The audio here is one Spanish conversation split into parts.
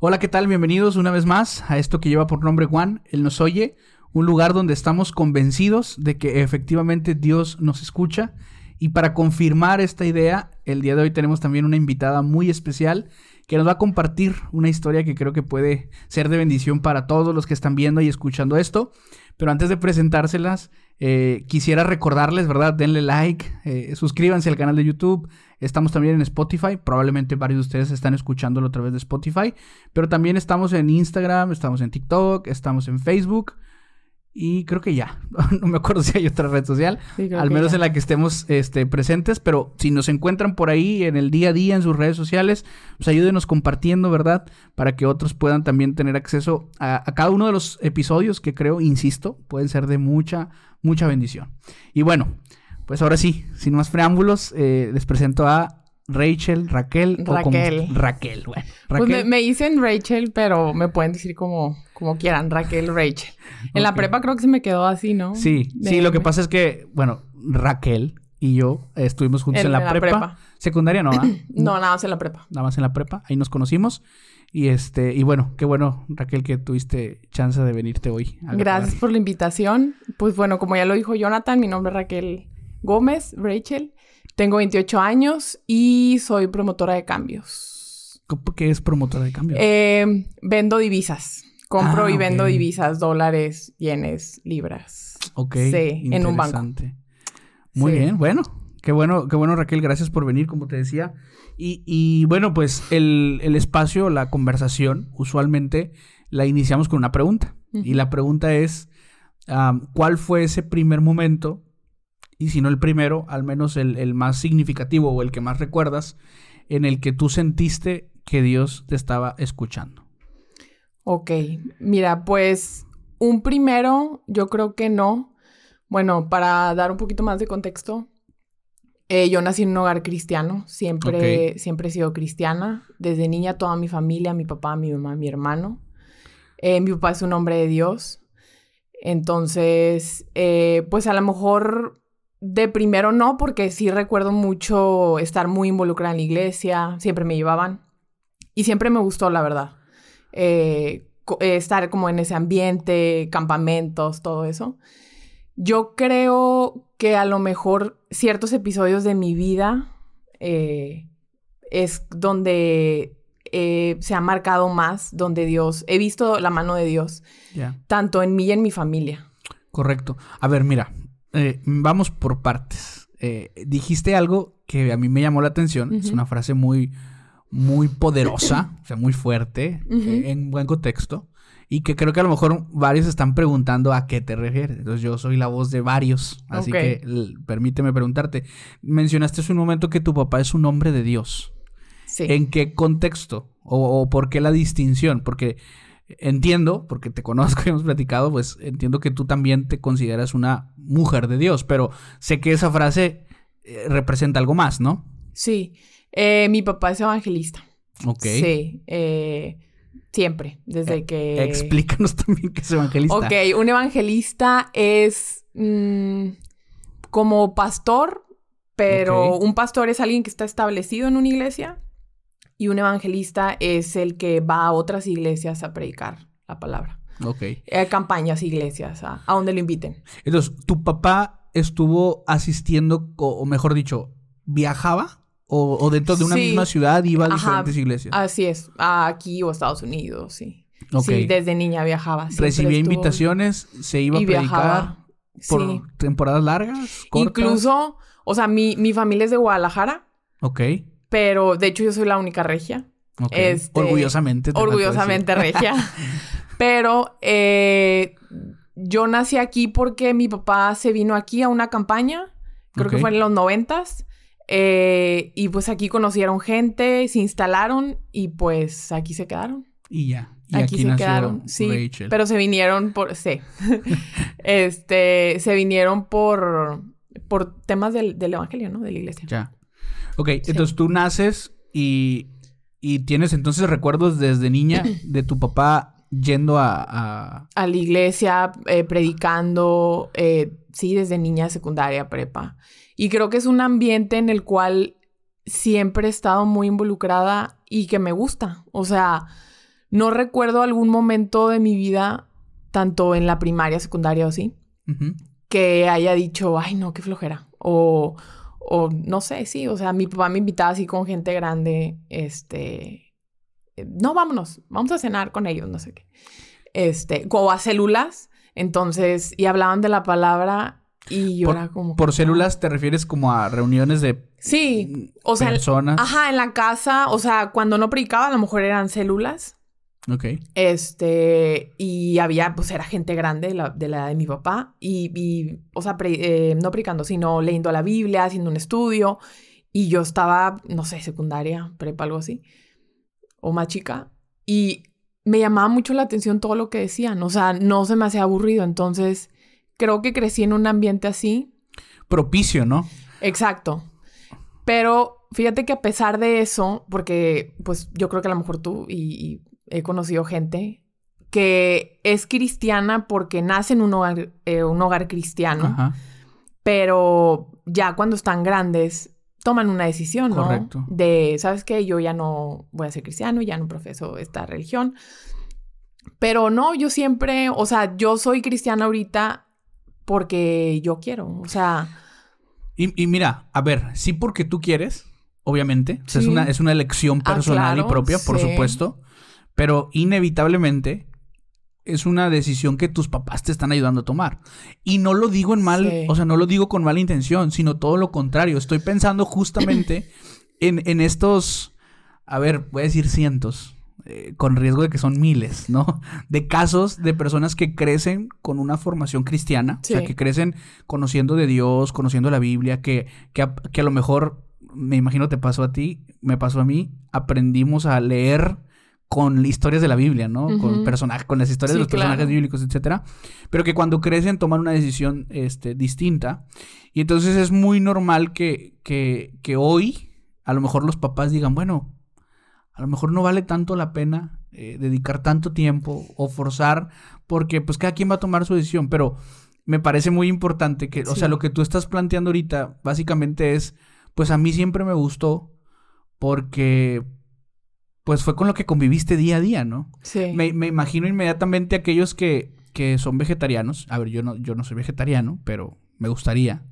Hola, ¿qué tal? Bienvenidos una vez más a esto que lleva por nombre Juan, Él nos oye, un lugar donde estamos convencidos de que efectivamente Dios nos escucha. Y para confirmar esta idea, el día de hoy tenemos también una invitada muy especial que nos va a compartir una historia que creo que puede ser de bendición para todos los que están viendo y escuchando esto. Pero antes de presentárselas, eh, quisiera recordarles, ¿verdad? Denle like, eh, suscríbanse al canal de YouTube. Estamos también en Spotify. Probablemente varios de ustedes están escuchándolo a través de Spotify. Pero también estamos en Instagram, estamos en TikTok, estamos en Facebook. Y creo que ya. no me acuerdo si hay otra red social. al menos en la que estemos este, presentes. Pero si nos encuentran por ahí en el día a día en sus redes sociales, pues ayúdenos compartiendo, ¿verdad? Para que otros puedan también tener acceso a, a cada uno de los episodios que creo, insisto, pueden ser de mucha, mucha bendición. Y bueno, pues ahora sí, sin más preámbulos, eh, les presento a Rachel, Raquel Raquel. o Raquel, bueno. Pues me, dicen Rachel, pero me pueden decir como, como quieran, Raquel, Rachel. En la prepa creo que se me quedó así, ¿no? Sí, sí, lo que pasa es que, bueno, Raquel y yo estuvimos juntos en, la, prepa. Secundaria no, no, nada más en la prepa. Nada más en la prepa, ahí nos conocimos. Y este, y bueno, qué bueno, Raquel, que tuviste chance de venirte hoy. Gracias por la invitación. Pues bueno, como ya lo dijo Jonathan, mi nombre es Raquel Gómez, Rachel. Tengo 28 años y soy promotora de cambios. ¿Qué es promotora de cambios? Eh, vendo divisas. Compro ah, y vendo divisas, dólares, yenes, libras. Ok. Sí, en un banco. Muy bien, bueno. Qué bueno, qué bueno, Raquel, gracias por venir, como te decía. Y, bueno, pues el, espacio, la conversación, usualmente la iniciamos con una pregunta. Y la pregunta es, ¿cuál fue ese primer momento y si no el primero, al menos el, más significativo o el que más recuerdas, en el que tú sentiste que Dios te estaba escuchando. Ok, mira, pues un primero, yo creo que no. Bueno, para dar un poquito más de contexto, eh, yo nací en un hogar cristiano, siempre, siempre he sido cristiana. Desde niña toda mi familia, mi papá, mi mamá, mi hermano. Eh, mi papá es un hombre de Dios. Entonces, eh, pues a lo mejor de primero no, porque sí recuerdo mucho estar muy involucrada en la iglesia, siempre me llevaban y siempre me gustó, la verdad. Eh, eh, estar como en ese ambiente, campamentos, todo eso. Yo creo que a lo mejor ciertos episodios de mi vida eh, es donde se ha marcado más, donde Dios, he visto la mano de Dios, tanto en mí y en mi familia. Correcto. A ver, mira, eh, vamos por partes. Eh, dijiste algo que a mí me llamó la atención. Es una frase muy, muy poderosa, o sea, muy fuerte, eh, en buen contexto. Y que creo que a lo mejor varios están preguntando a qué te refieres. Entonces yo soy la voz de varios. Así que permíteme preguntarte. Mencionaste hace un momento que tu papá es un hombre de Dios. Sí. ¿En qué contexto? O, o por qué la distinción? Porque entiendo, porque te conozco y hemos platicado, pues entiendo que tú también te consideras una mujer de Dios, pero sé que esa frase eh, representa algo más, ¿no? Sí, eh, mi papá es evangelista. Ok. Sí, eh, siempre, desde que... Explícanos también qué es evangelista. Ok, un evangelista es mm, como pastor, pero un pastor es alguien que está establecido en una iglesia y un evangelista es el que va a otras iglesias a predicar la palabra. Ok. Eh, campañas, iglesias, a, donde lo inviten. Entonces, ¿tu papá estuvo asistiendo, o, mejor dicho, viajaba? O, dentro de una misma ciudad iba a diferentes iglesias? Así es, aquí o Estados Unidos, sí. Sí, desde niña viajaba. Recibía invitaciones, se iba a predicar por temporadas largas, Incluso, o sea, mi, mi familia es de Guadalajara. Ok. Pero de hecho yo soy la única regia. Este, orgullosamente. Orgullosamente regia. Pero eh, yo nací aquí porque mi papá se vino aquí a una campaña. Creo que fue en los noventas. Eh, y pues aquí conocieron gente, se instalaron y pues aquí se quedaron. Y ya. aquí, se quedaron, sí. Pero se vinieron por, sí. este, se vinieron por, por temas del, del evangelio, ¿no? De la iglesia. Ya. Ok, entonces tú naces y, y, tienes entonces recuerdos desde niña de tu papá yendo a... A, la iglesia, eh, predicando, eh, sí, desde niña, secundaria, prepa. Y creo que es un ambiente en el cual siempre he estado muy involucrada y que me gusta. O sea, no recuerdo algún momento de mi vida, tanto en la primaria, secundaria o así, que haya dicho, ay, no, qué flojera. O, o no sé, sí, o sea, mi papá me invitaba así con gente grande, este, eh, no, vámonos, vamos a cenar con ellos, no sé qué. Este, o a células, entonces, y hablaban de la palabra y yo Por- era como... Por células te refieres como a reuniones de Sí, o sea, personas. ajá, en la casa, o sea, cuando no predicaba, a lo mejor eran células. Ok. Este, y había, pues era gente grande, la- de la edad de mi papá, y, y, o sea, pre- eh, no predicando, sino leyendo la Biblia, haciendo un estudio, y yo estaba, no sé, secundaria, prepa, algo así, o más chica, y me llamaba mucho la atención todo lo que decían, o sea, no se me hacía aburrido, entonces creo que crecí en un ambiente así, Propicio, ¿no? Exacto. Pero fíjate que a pesar de eso, porque pues yo creo que a lo mejor tú y, y he conocido gente que es cristiana porque nace en un hogar, eh, un hogar cristiano, Ajá. pero ya cuando están grandes toman una decisión, ¿no? Correcto. De, ¿sabes qué? Yo ya no voy a ser cristiano, ya no profeso esta religión. Pero no, yo siempre, o sea, yo soy cristiana ahorita porque yo quiero, o sea... Y, y mira, a ver, sí porque tú quieres, obviamente. O sea, es, una, es una elección Ah, personal claro, y propia, por sí. supuesto. Pero inevitablemente es una decisión que tus papás te están ayudando a tomar. Y no lo digo en mal, Sí. o sea, no lo digo con mala intención, sino todo lo contrario. Estoy pensando justamente en, en estos, a ver, voy a decir cientos, eh, con riesgo de que son miles, ¿no? De casos de personas que crecen con una formación cristiana, o sea, que crecen conociendo de Dios, conociendo la Biblia, que, que, a, que a lo mejor, me imagino te pasó a ti, me pasó a mí, aprendimos a leer con historias de la Biblia, ¿no? Con personajes, con las historias Sí, de los personajes claro. bíblicos, etcétera. Pero que cuando crecen toman una decisión este, distinta. Y entonces es muy normal que, que, que hoy a lo mejor los papás digan, bueno, a lo mejor no vale tanto la pena eh, dedicar tanto tiempo o forzar, porque pues cada quien va a tomar su decisión, pero me parece muy importante que, o sea, lo que tú estás planteando ahorita básicamente es, pues a mí siempre me gustó porque pues fue con lo que conviviste día a día, ¿no? Sí. Me, me imagino inmediatamente aquellos que, que son vegetarianos. A ver, yo no, yo no soy vegetariano, pero me gustaría.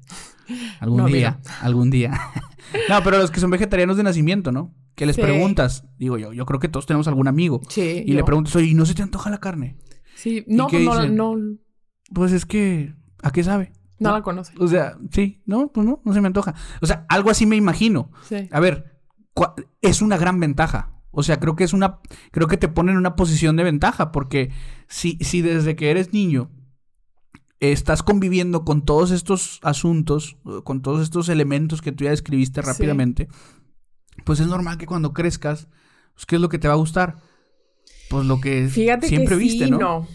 Algún No, día, algún día. no, pero los que son vegetarianos de nacimiento, ¿no? Que les Sí. preguntas, digo yo, yo creo que todos tenemos algún amigo. Sí, Y le preguntas, oye, ¿y no se te antoja la carne? Sí, no, pues no, dicen? no, Pues es que, ¿a qué sabe? no la conoce. O sea, sí, no, pues no, no se me antoja. O sea, algo así me imagino. Sí. A ver, es una gran ventaja. O sea, creo que es una. Creo que te pone en una posición de ventaja. Porque si, si desde que eres niño estás conviviendo con todos estos asuntos, con todos estos elementos que tú ya describiste Sí. rápidamente, pues es normal que cuando crezcas, pues, ¿qué es lo que te va a gustar? Pues lo que Fíjate siempre que viste, sí, ¿no? no.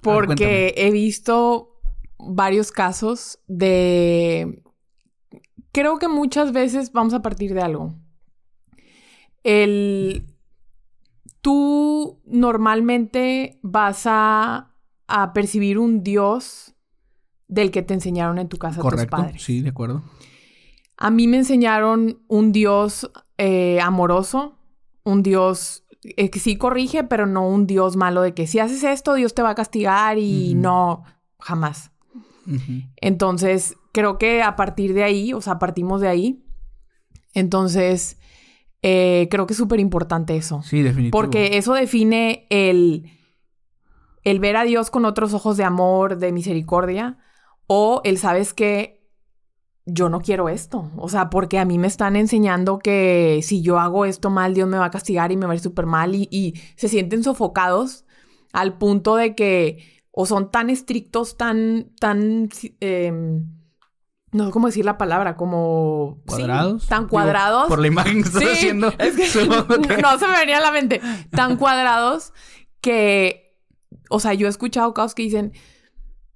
Porque he visto varios casos de... Creo que muchas veces vamos a partir de algo. El... Tú normalmente vas a, a percibir un Dios del que te enseñaron en tu casa tus Correcto, padres. sí, de acuerdo. A mí me enseñaron un Dios eh, amoroso, un Dios eh, que sí corrige, pero no un Dios malo de que si haces esto, Dios te va a castigar y no, jamás. Entonces, creo que a partir de ahí, o sea, partimos de ahí. Entonces, eh, creo que es súper importante eso. Sí, definitivo. Porque eso define el, el ver a Dios con otros ojos de amor, de misericordia, o el sabes que yo no quiero esto. O sea, porque a mí me están enseñando que si yo hago esto mal, Dios me va a castigar y me va a ir súper mal y, y se sienten sofocados al punto de que o son tan estrictos, tan, tan, em, no sé cómo decir la palabra, como... sí, ¿Cuadrados? tan Digo, cuadrados. por la imagen que estás Sí, haciendo. es que que- no se me venía a la mente. Tan cuadrados que, o sea, yo he escuchado casos que dicen,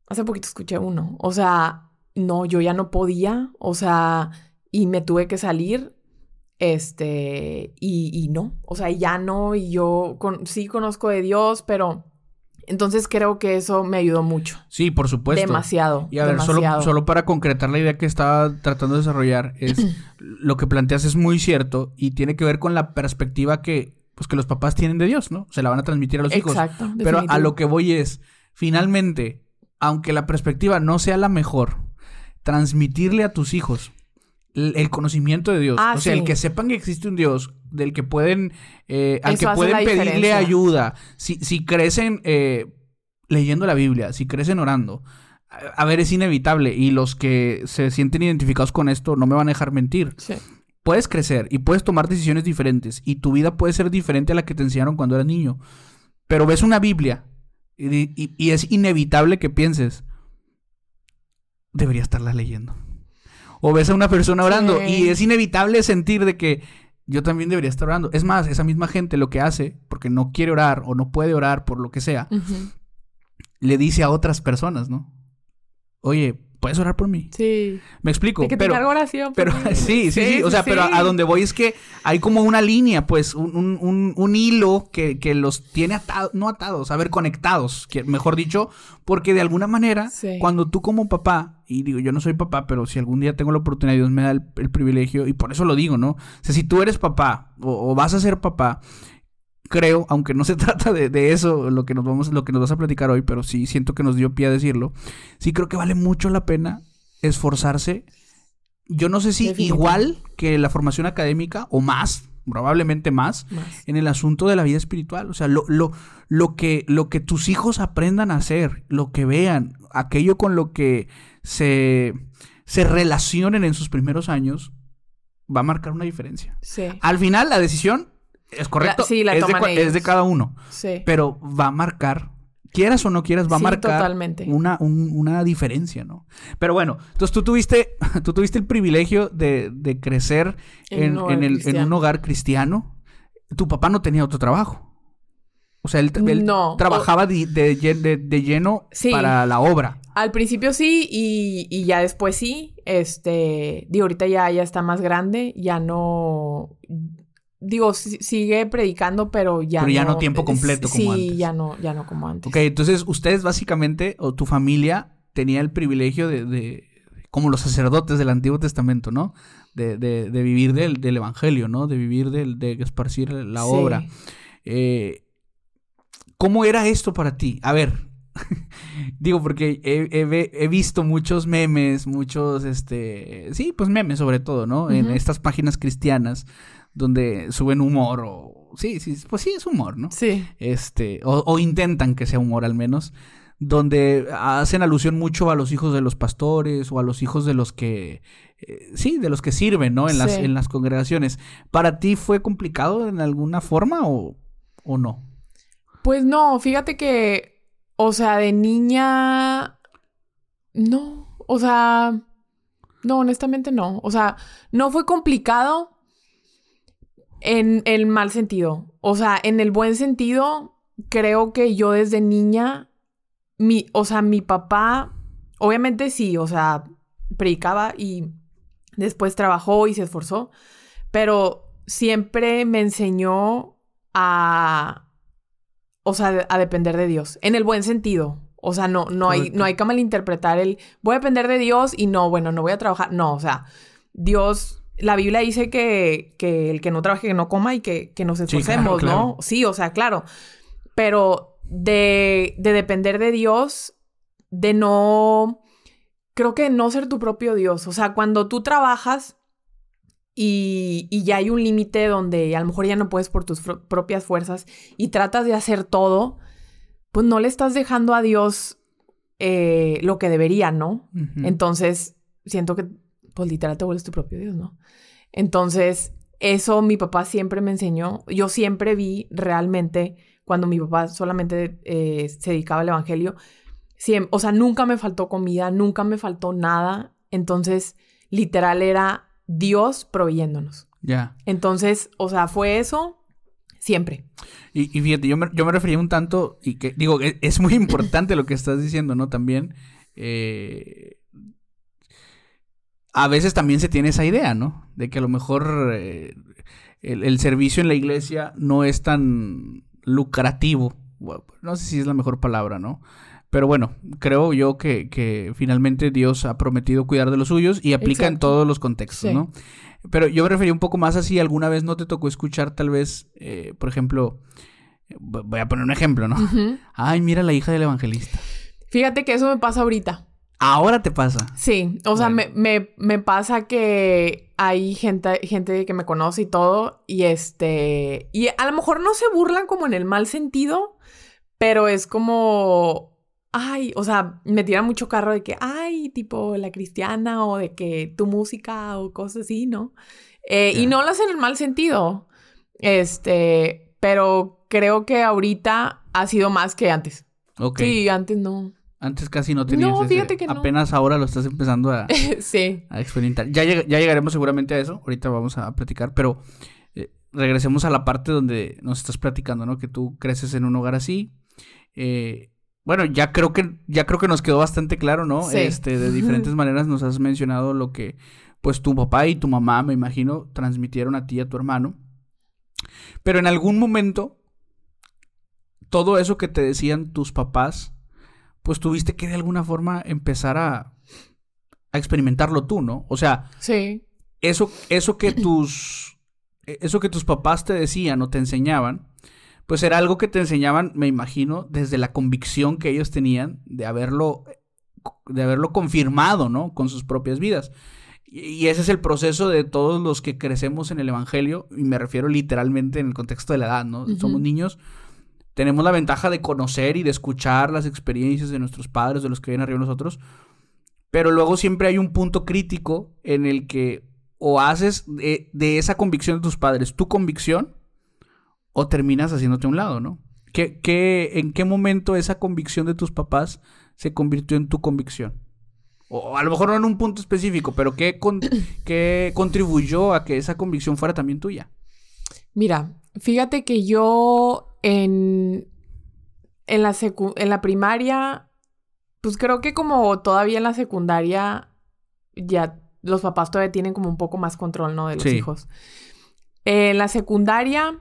hace poquito escuché uno, o sea, no, yo ya no podía, o sea, y me tuve que salir, este, y, y no, o sea, ya no, y yo con- sí conozco de Dios, pero entonces creo que eso me ayudó mucho. Sí, por supuesto. demasiado. Y a ver, solo, demasiado. solo para concretar la idea que estaba tratando de desarrollar, es lo que planteas es muy cierto y tiene que ver con la perspectiva que, pues que los papás tienen de Dios, ¿no? Se la van a transmitir a los hijos. Exacto. Pero a lo que voy es, finalmente, aunque la perspectiva no sea la mejor, transmitirle a tus hijos el, conocimiento de Dios. Ah, o sea, sí. el que sepan que existe un Dios, del que pueden, eh, al Eso que pueden pedirle diferencia. ayuda. Si, si crecen eh, leyendo la Biblia, si crecen orando. A a ver, es inevitable. Y los que se sienten identificados con esto no me van a dejar mentir Sí. puedes crecer y puedes tomar decisiones diferentes y tu vida puede ser diferente a la que te enseñaron cuando eras niño. Pero ves una Biblia y, y- y es inevitable que pienses, debería estarla leyendo. O ves a una persona orando Sí. y es inevitable sentir de que yo también debería estar orando. Es más, esa misma gente lo que hace, porque no quiere orar o no puede orar por lo que sea, le dice a otras personas, ¿no? Oye, ¿puedes orar por mí? Sí. Me explico. De que pero, oración. por pero mí. sí, sí, sí, O sea, pero a, a donde voy es que hay como una línea, pues, un, un- un- un hilo que, que los tiene atados, no atados, a ver, conectados, que, mejor dicho, porque de alguna manera, cuando tú como papá, y digo, yo no soy papá, pero si algún día tengo la oportunidad, Dios me da el, el privilegio, y por eso lo digo, ¿no? O sea, si tú eres papá o, o vas a ser papá, creo, aunque no se trata de, de eso, lo que nos vamos, lo que nos vas a platicar hoy, pero sí siento que nos dio pie a decirlo. Sí creo que vale mucho la pena esforzarse. Yo no sé si igual que la formación académica o más, probablemente más, Más. en el asunto de la vida espiritual. O sea, lo, lo, lo, que, lo que tus hijos aprendan a hacer, lo que vean, aquello con lo que se, se relacionen en sus primeros años, va a marcar una diferencia. Sí. Al final, la decisión es correcto. sí, la es, de, es de cada uno. Sí. Pero va a marcar, quieras o no quieras, va a Sí, marcar totalmente. una, un- una diferencia, ¿no? Pero bueno, entonces tú tuviste, tú tuviste el privilegio de, de crecer En en, un hogar en el- en cristiano. un hogar cristiano. Tu papá no tenía otro trabajo. O sea, él, él No, trabajaba de, de lle- de- de lleno Sí. para la obra. Al principio sí y, y ya después sí. Este, digo, ahorita ya, ya está más grande, ya no... Digo, si- sigue predicando, pero ya Pero ya no no tiempo completo como sí, antes. ya no, ya no como antes. Ok, entonces ustedes básicamente, o tu familia, tenía el privilegio de, de- como los sacerdotes del Antiguo Testamento, ¿no? De, de- de vivir del, del Evangelio, ¿no? De vivir del, de esparcir la Sí. obra. Eh, ¿Cómo era esto para ti? A ver, digo porque he, he ve- he visto muchos memes, muchos, este, sí, pues memes sobre todo, ¿no? En estas páginas cristianas donde suben humor o... Sí, sí, pues sí es humor, ¿no? Sí, este, o, o intentan que sea humor al menos, donde hacen alusión mucho a los hijos de los pastores o a los hijos de los que, eh, sí, de los que sirven, ¿no? En las, Sí. en las congregaciones. ¿Para ti fue complicado en alguna forma o, o no? Pues no, fíjate que, o sea, de niña, no, o sea, no, honestamente no. O sea, no fue complicado en el mal sentido. O sea, en el buen sentido, creo que yo desde niña, mi, o sea, mi papá, obviamente sí, o sea, predicaba y después trabajó y se esforzó, pero siempre me enseñó a, o sea, a depender de Dios, en el buen sentido. O sea, no, no hay, no hay que malinterpretar el voy a depender de Dios y no, bueno, no voy a trabajar. No, o sea, Dios, la Biblia dice que, que el que no trabaje, que no coma y que, que nos Sí, esforcemos, claro, ¿no? Sí, o sea, claro. Pero de, de depender de Dios, de no, creo que no ser tu propio Dios. O sea, cuando tú trabajas y, y ya hay un límite donde a lo mejor ya no puedes por tus propias fuerzas y tratas de hacer todo, pues no le estás dejando a Dios eh, lo que debería, ¿no? Entonces, siento que, pues literal te vuelves tu propio Dios, ¿no? Entonces, eso mi papá siempre me enseñó. Yo siempre vi realmente, cuando mi papá solamente eh, se dedicaba al Evangelio, siem- o sea, nunca me faltó comida, nunca me faltó nada. Entonces, literal era Dios proveyéndonos. Ya. Entonces, o sea, fue eso siempre. Y, y fíjate, yo me, yo me refería un tanto, y que digo, e- es, muy importante lo que estás diciendo, ¿no? También, eh, a veces también se tiene esa idea, ¿no? De que a lo mejor eh, el, el servicio en la iglesia no es tan lucrativo. Bueno, no sé si es la mejor palabra, ¿no? Pero bueno, creo yo que, que finalmente Dios ha prometido cuidar de los suyos y aplica en todos los contextos, ¿no? Pero yo me refería un poco más así, alguna vez no te tocó escuchar tal vez, eh, por ejemplo, voy a poner un ejemplo, ¿no? Ay, mira la hija del evangelista. Fíjate que eso me pasa ahorita. Ahora te pasa. Sí, o sea, me, me, me, pasa que hay gente, gente que me conoce y todo, y este, y a lo mejor no se burlan como en el mal sentido, pero es como, ay, o sea, me tiran mucho carro de que, ay, tipo la cristiana o de que tu música o cosas así, ¿no? Eh, y no lo hacen en el mal sentido, este, pero creo que ahorita ha sido más que antes. Ok. Sí, antes no. Antes casi no tenías No, fíjate que no. Apenas ahora lo estás empezando a, sí. a experimentar. Ya, ya llegaremos seguramente a eso. Ahorita vamos a platicar, pero eh, regresemos a la parte donde nos estás platicando, ¿no? Que tú creces en un hogar así. Eh, bueno, ya creo que ya creo que nos quedó bastante claro, ¿no? Sí. Este, de diferentes maneras nos has mencionado lo que pues tu papá y tu mamá, me imagino, transmitieron a ti y a tu hermano. Pero en algún momento todo eso que te decían tus papás pues tuviste que de alguna forma empezar a, a experimentarlo tú, ¿no? O sea, sí. Eso, eso que tus, eso que tus papás te decían o te enseñaban, pues era algo que te enseñaban, me imagino, desde la convicción que ellos tenían de haberlo, de haberlo confirmado, ¿no? Con sus propias vidas. Y ese es el proceso de todos los que crecemos en el Evangelio, y me refiero literalmente en el contexto de la edad, ¿no? Somos niños tenemos la ventaja de conocer y de escuchar las experiencias de nuestros padres, de los que vienen arriba de nosotros. Pero luego siempre hay un punto crítico en el que o haces de, esa convicción de tus padres tu convicción o terminas haciéndote a un lado, ¿no? ¿Qué, qué, en qué momento esa convicción de tus papás se convirtió en tu convicción? O a lo mejor no en un punto específico, pero ¿qué, qué contribuyó a que esa convicción fuera también tuya? Mira, fíjate que yo en, en, la en la primaria, pues creo que como todavía en la secundaria, ya los papás todavía tienen como un poco más control, ¿no? De los hijos. en la secundaria,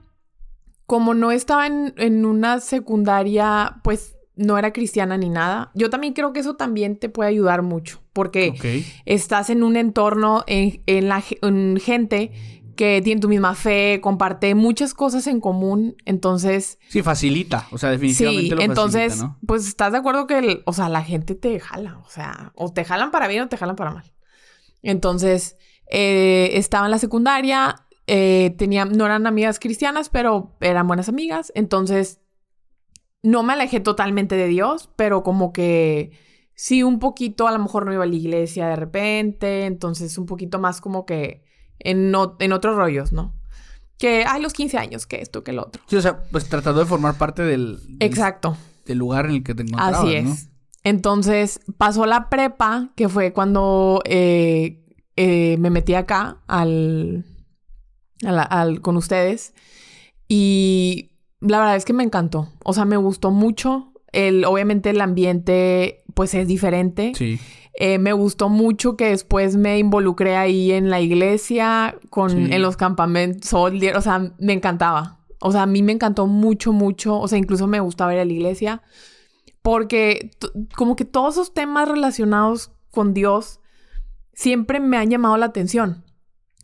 como no estaba en, una secundaria, pues no era cristiana ni nada. Yo también creo que eso también te puede ayudar mucho, porque estás en un entorno, en, en la en gente que tiene tu misma fe, comparte muchas cosas en común, entonces... Sí, facilita, o sea, definitivamente sí, entonces, pues estás de acuerdo que, o sea, la gente te jala, o sea, o te jalan para bien o te jalan para mal. Entonces, eh, estaba en la secundaria, eh, tenía, no eran amigas cristianas, pero eran buenas amigas, entonces no me alejé totalmente de Dios, pero como que sí, un poquito, a lo mejor no iba a la iglesia de repente, entonces un poquito más como que en, en otros rollos, ¿no? Que hay los 15 años, que esto, que el otro. Sí, o sea, pues tratando de formar parte del... Exacto. Del lugar en el que te encontrabas, Así es. Entonces, pasó la prepa, que fue cuando eh, eh, me metí acá al, al, con ustedes. Y la verdad es que me encantó. O sea, me gustó mucho. El, obviamente el ambiente, pues, es diferente. Sí. Eh, me gustó mucho que después me involucré ahí en la iglesia, con, en los campamentos, o sea, me encantaba. O sea, a mí me encantó mucho, mucho. O sea, incluso me gustaba ir a la iglesia. Porque como que todos esos temas relacionados con Dios siempre me han llamado la atención.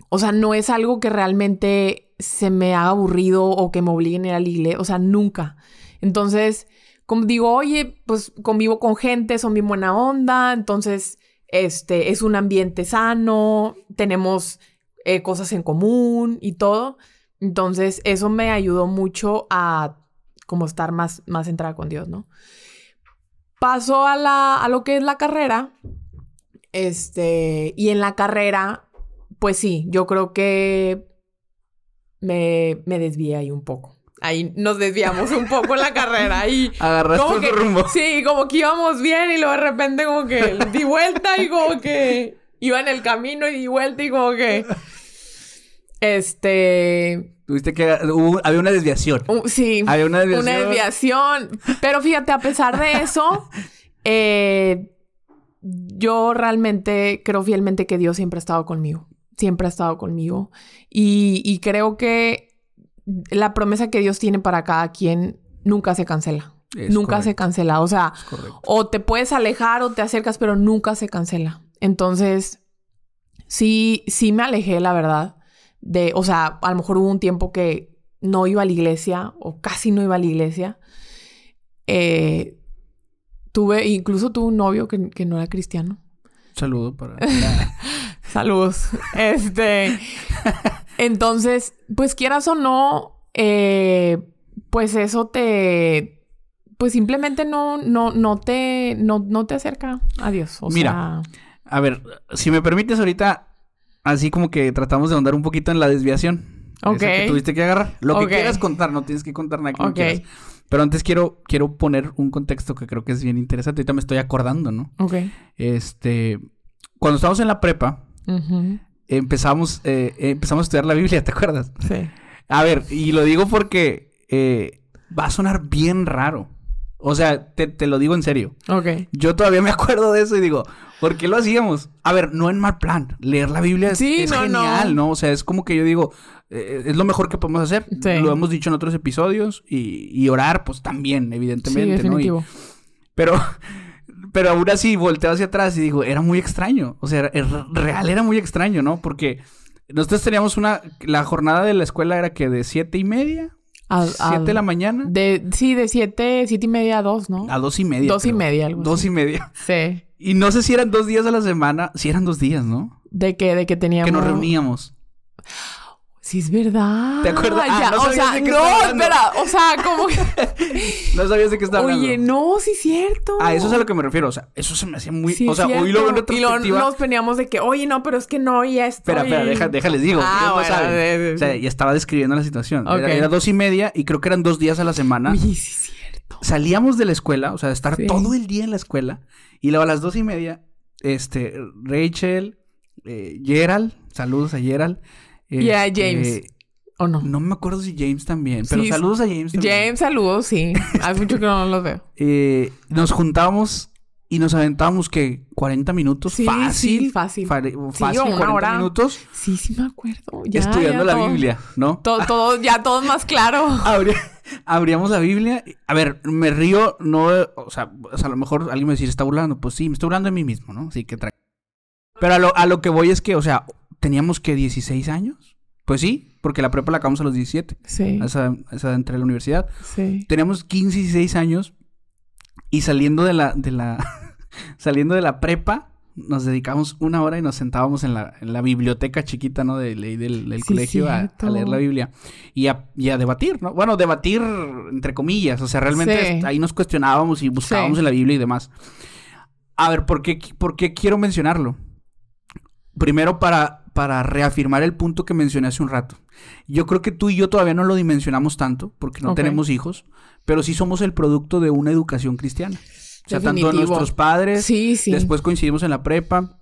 O sea, no es algo que realmente se me haga aburrido o que me obliguen a ir a la iglesia. O sea, nunca. Entonces, como digo, oye, pues convivo con gente, son bien buena onda, entonces, este, es un ambiente sano, tenemos eh, cosas en común y todo. Entonces, eso me ayudó mucho a como estar más, más centrada con Dios, ¿no? Paso a, la, a lo que es la carrera. Este, y en la carrera, pues sí, yo creo que me, me desvié ahí un poco ahí nos desviamos un poco en la carrera y agarraste el rumbo. Sí, como que íbamos bien y luego de repente como que di vuelta y como que iba en el camino y di vuelta y como que este Tuviste que había una desviación. sí. Había una desviación. Una desviación. Pero fíjate, a pesar de eso, eh, yo realmente creo fielmente que Dios siempre ha estado conmigo. Siempre ha estado conmigo. Y, y creo que la promesa que Dios tiene para cada quien nunca se cancela. nunca se cancela. O sea, o te puedes alejar o te acercas, pero nunca se cancela. Entonces, sí, sí me alejé, la verdad. De, o sea, a lo mejor hubo un tiempo que no iba a la iglesia o casi no iba a la iglesia. Eh, tuve, incluso tuve un novio que, que no era cristiano. Saludo para. Saludos. Este. entonces, pues quieras o no, eh, pues eso te. Pues simplemente no, no, no te, no, no te acerca a Dios. O Mira, a ver, si me permites ahorita, así como que tratamos de ahondar un poquito en la desviación. Ok. que tuviste que agarrar. Lo que quieras contar, no tienes que contar nada que no quieras. Pero antes quiero, quiero poner un contexto que creo que es bien interesante. Ahorita me estoy acordando, ¿no? Ok. Este, cuando estábamos en la prepa, empezamos, eh, empezamos a estudiar la Biblia, ¿te acuerdas? Sí. A ver, y lo digo porque eh, va a sonar bien raro. O sea, te, te, lo digo en serio. Ok. Yo todavía me acuerdo de eso y digo, ¿por qué lo hacíamos? A ver, no en mal plan. Leer la Biblia es, genial, no. O sea, es como que yo digo, eh, es lo mejor que podemos hacer. Lo hemos dicho en otros episodios. Y, y orar, pues también, evidentemente, sí, definitivo. pero, pero aún así volteo hacia atrás y digo, era muy extraño. O sea, real era muy extraño, ¿no? Porque nosotros teníamos una. La jornada de la escuela era que de siete y media. A, siete de la mañana. De, sí, de siete, siete y media a dos, ¿no? A dos y media. Dos y media, algo Dos y media. Sí. Y no sé si eran dos días a la semana. Si eran dos días, ¿no? De que, de que teníamos. Que nos reuníamos. Sí, es verdad. ¿Te acuerdas? Ah, no o sea, no, espera, o sea, como que... no sabías de qué estaba hablando. Oye, no, sí es cierto. Ah, eso es a lo que me refiero, o sea, eso se me hacía muy... o sea, hoy lo veo en retrospectiva... Y lo, nos poníamos de que, oye, no, pero es que no, ya estoy... Espera, espera, deja, déjales digo. Ah, bueno, de, O sea, ya estaba describiendo la situación. Era, dos y media y creo que eran dos días a la semana. Oye, sí es cierto. Salíamos de la escuela, o sea, de estar todo el día en la escuela. Y luego a las dos y media, este, Rachel, eh, Gerald, saludos a Gerald. Y a James. Este, ¿O no? No me acuerdo si James también. Pero saludos a James también. James, saludos, sí. Hace mucho que no los veo. Eh, nos juntábamos y nos aventábamos que 40 minutos sí, fácil. Sí, fácil. fácil, una 40 hora. minutos. Sí, sí me acuerdo. estudiando la Biblia, ¿no? Todo, todo, ya todo más claro. abríamos la Biblia. A ver, me río, no, o sea, a lo mejor alguien me dice, ¿está burlando? Pues sí, me estoy burlando de mí mismo, ¿no? Así que Pero a lo, a lo que voy es que, o sea, teníamos que 16 años. Pues sí, porque la prepa la acabamos a los 17. Sí. Esa, esa entre la universidad. Sí. Teníamos 15 y 16 años y saliendo de la, de la, saliendo de la prepa, nos dedicamos una hora y nos sentábamos en la, en la biblioteca chiquita, ¿no? De, del, del colegio a, leer la Biblia y a, y a, debatir, ¿no? Bueno, debatir entre comillas, o sea, realmente ahí nos cuestionábamos y buscábamos en la Biblia y demás. A ver, ¿por qué, ¿por qué quiero mencionarlo? Primero para, para reafirmar el punto que mencioné hace un rato. Yo creo que tú y yo todavía no lo dimensionamos tanto porque no tenemos hijos, pero sí somos el producto de una educación cristiana. O sea, tanto nuestros padres, sí, sí. después coincidimos en la prepa,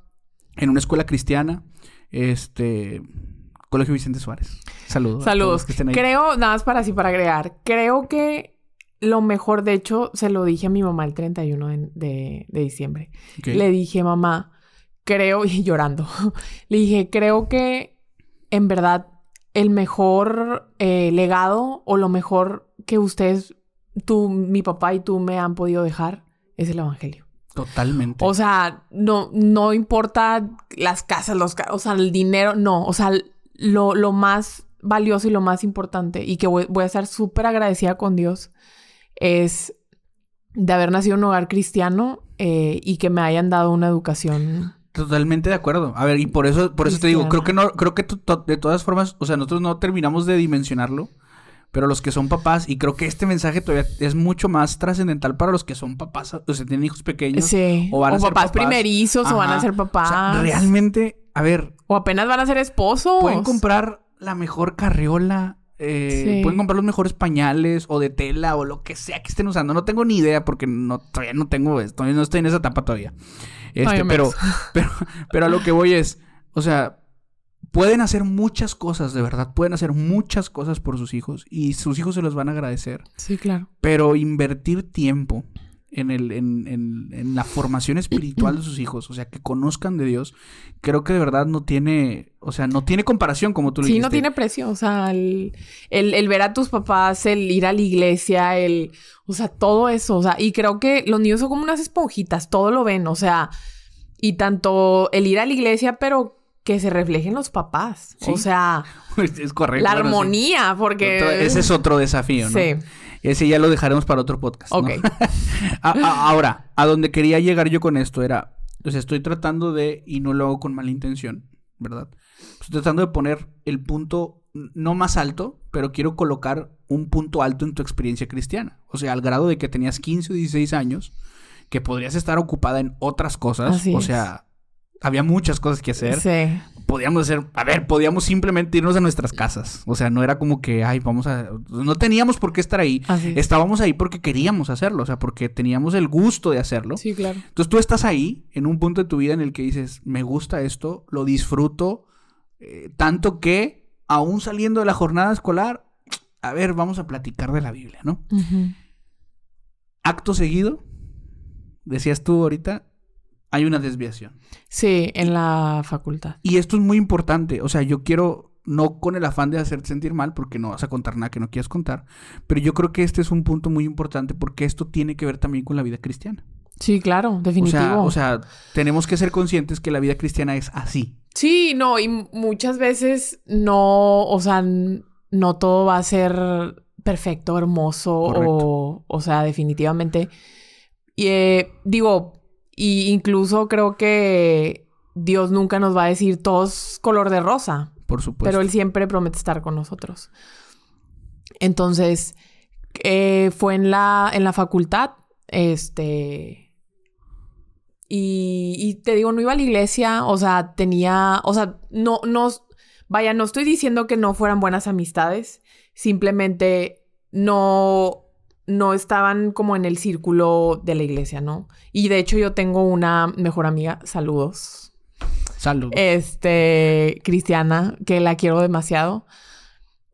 en una escuela cristiana, este, Colegio Vicente Suárez. Saludos. Saludos. Creo, nada más para así, para agregar, creo que lo mejor, de hecho, se lo dije a mi mamá el 31 de, de, diciembre. Le dije, mamá, creo, y llorando, le dije, creo que en verdad el mejor eh, legado o lo mejor que ustedes, tú, mi papá y tú me han podido dejar es el Evangelio. Totalmente. O sea, no, no importa las casas, los, o sea, el dinero, no. O sea, lo, lo más valioso y lo más importante y que voy, a estar súper agradecida con Dios es de haber nacido en un hogar cristiano eh, y que me hayan dado una educación Totalmente de acuerdo. A ver, y por eso, por eso te digo, creo que no, creo que de todas formas, o sea, nosotros no terminamos de dimensionarlo, pero los que son papás, y creo que este mensaje todavía es mucho más trascendental para los que son papás, o sea, tienen hijos pequeños. Sí. O van a ser papás, primerizos, o van a ser papás. realmente, a ver. O apenas van a ser esposos. Pueden comprar la mejor carriola. Eh, Pueden comprar los mejores pañales o de tela o lo que sea que estén usando. No tengo ni idea porque no, todavía no tengo esto. No estoy en esa etapa todavía. Este, pero, pero, pero a lo que voy es, o sea, pueden hacer muchas cosas, de verdad, pueden hacer muchas cosas por sus hijos y sus hijos se los van a agradecer. Sí, claro. Pero invertir tiempo en, el, en, en, en, la formación espiritual de sus hijos, o sea, que conozcan de Dios, creo que de verdad no tiene, o sea, no tiene comparación como tú lo sí, dijiste. no tiene precio, o sea, el, el, el, ver a tus papás, el ir a la iglesia, el, o sea, todo eso, o sea, y creo que los niños son como unas esponjitas, todo lo ven, o sea, y tanto el ir a la iglesia, pero que se reflejen los papás, Sí. o sea, es correcto. la sí. armonía, porque... Ese es otro desafío, ¿no? Sí, Ese ya lo dejaremos para otro podcast. ¿no? ok. A- a- ahora, a donde quería llegar yo con esto era, o sea, estoy tratando de, y no lo hago con mala intención, ¿verdad? Estoy tratando de poner el punto no más alto, pero quiero colocar un punto alto en tu experiencia cristiana. O sea, al grado de que tenías 15 o 16 años, que podrías estar ocupada en otras cosas. Así o sea, había muchas cosas que hacer. Sí. Podíamos hacer, a ver, podíamos simplemente irnos a nuestras casas. O sea, no era como que, ay, vamos a... No teníamos por qué estar ahí. Así. Estábamos ahí porque queríamos hacerlo, o sea, porque teníamos el gusto de hacerlo. Sí, claro. Entonces tú estás ahí, en un punto de tu vida en el que dices, me gusta esto, lo disfruto, eh, tanto que, aún saliendo de la jornada escolar, a ver, vamos a platicar de la Biblia, ¿no? Acto seguido, decías tú ahorita, hay una desviación. Sí, en la facultad. Y esto es muy importante, o sea, yo quiero, no con el afán de hacerte sentir mal, porque no vas a contar nada que no quieras contar, pero yo creo que este es un punto muy importante porque esto tiene que ver también con la vida cristiana. Sí, claro, O definitivo. sea, o sea, tenemos que ser conscientes que la vida cristiana es así. Sí, no, y muchas veces no, o sea, no todo va a ser perfecto, hermoso, Correcto. o, o sea, definitivamente. Y eh, digo, y incluso creo que Dios nunca nos va a decir todos color de rosa, Por supuesto. pero Él siempre promete estar con nosotros. Entonces, eh, fue en la, en la facultad, este... Y, y te digo, no iba a la iglesia, o sea, tenía, o sea, no, no, vaya, no estoy diciendo que no fueran buenas amistades, simplemente no, no estaban como en el círculo de la iglesia, ¿no? Y de hecho yo tengo una mejor amiga, saludos, Salud. este, cristiana, que la quiero demasiado.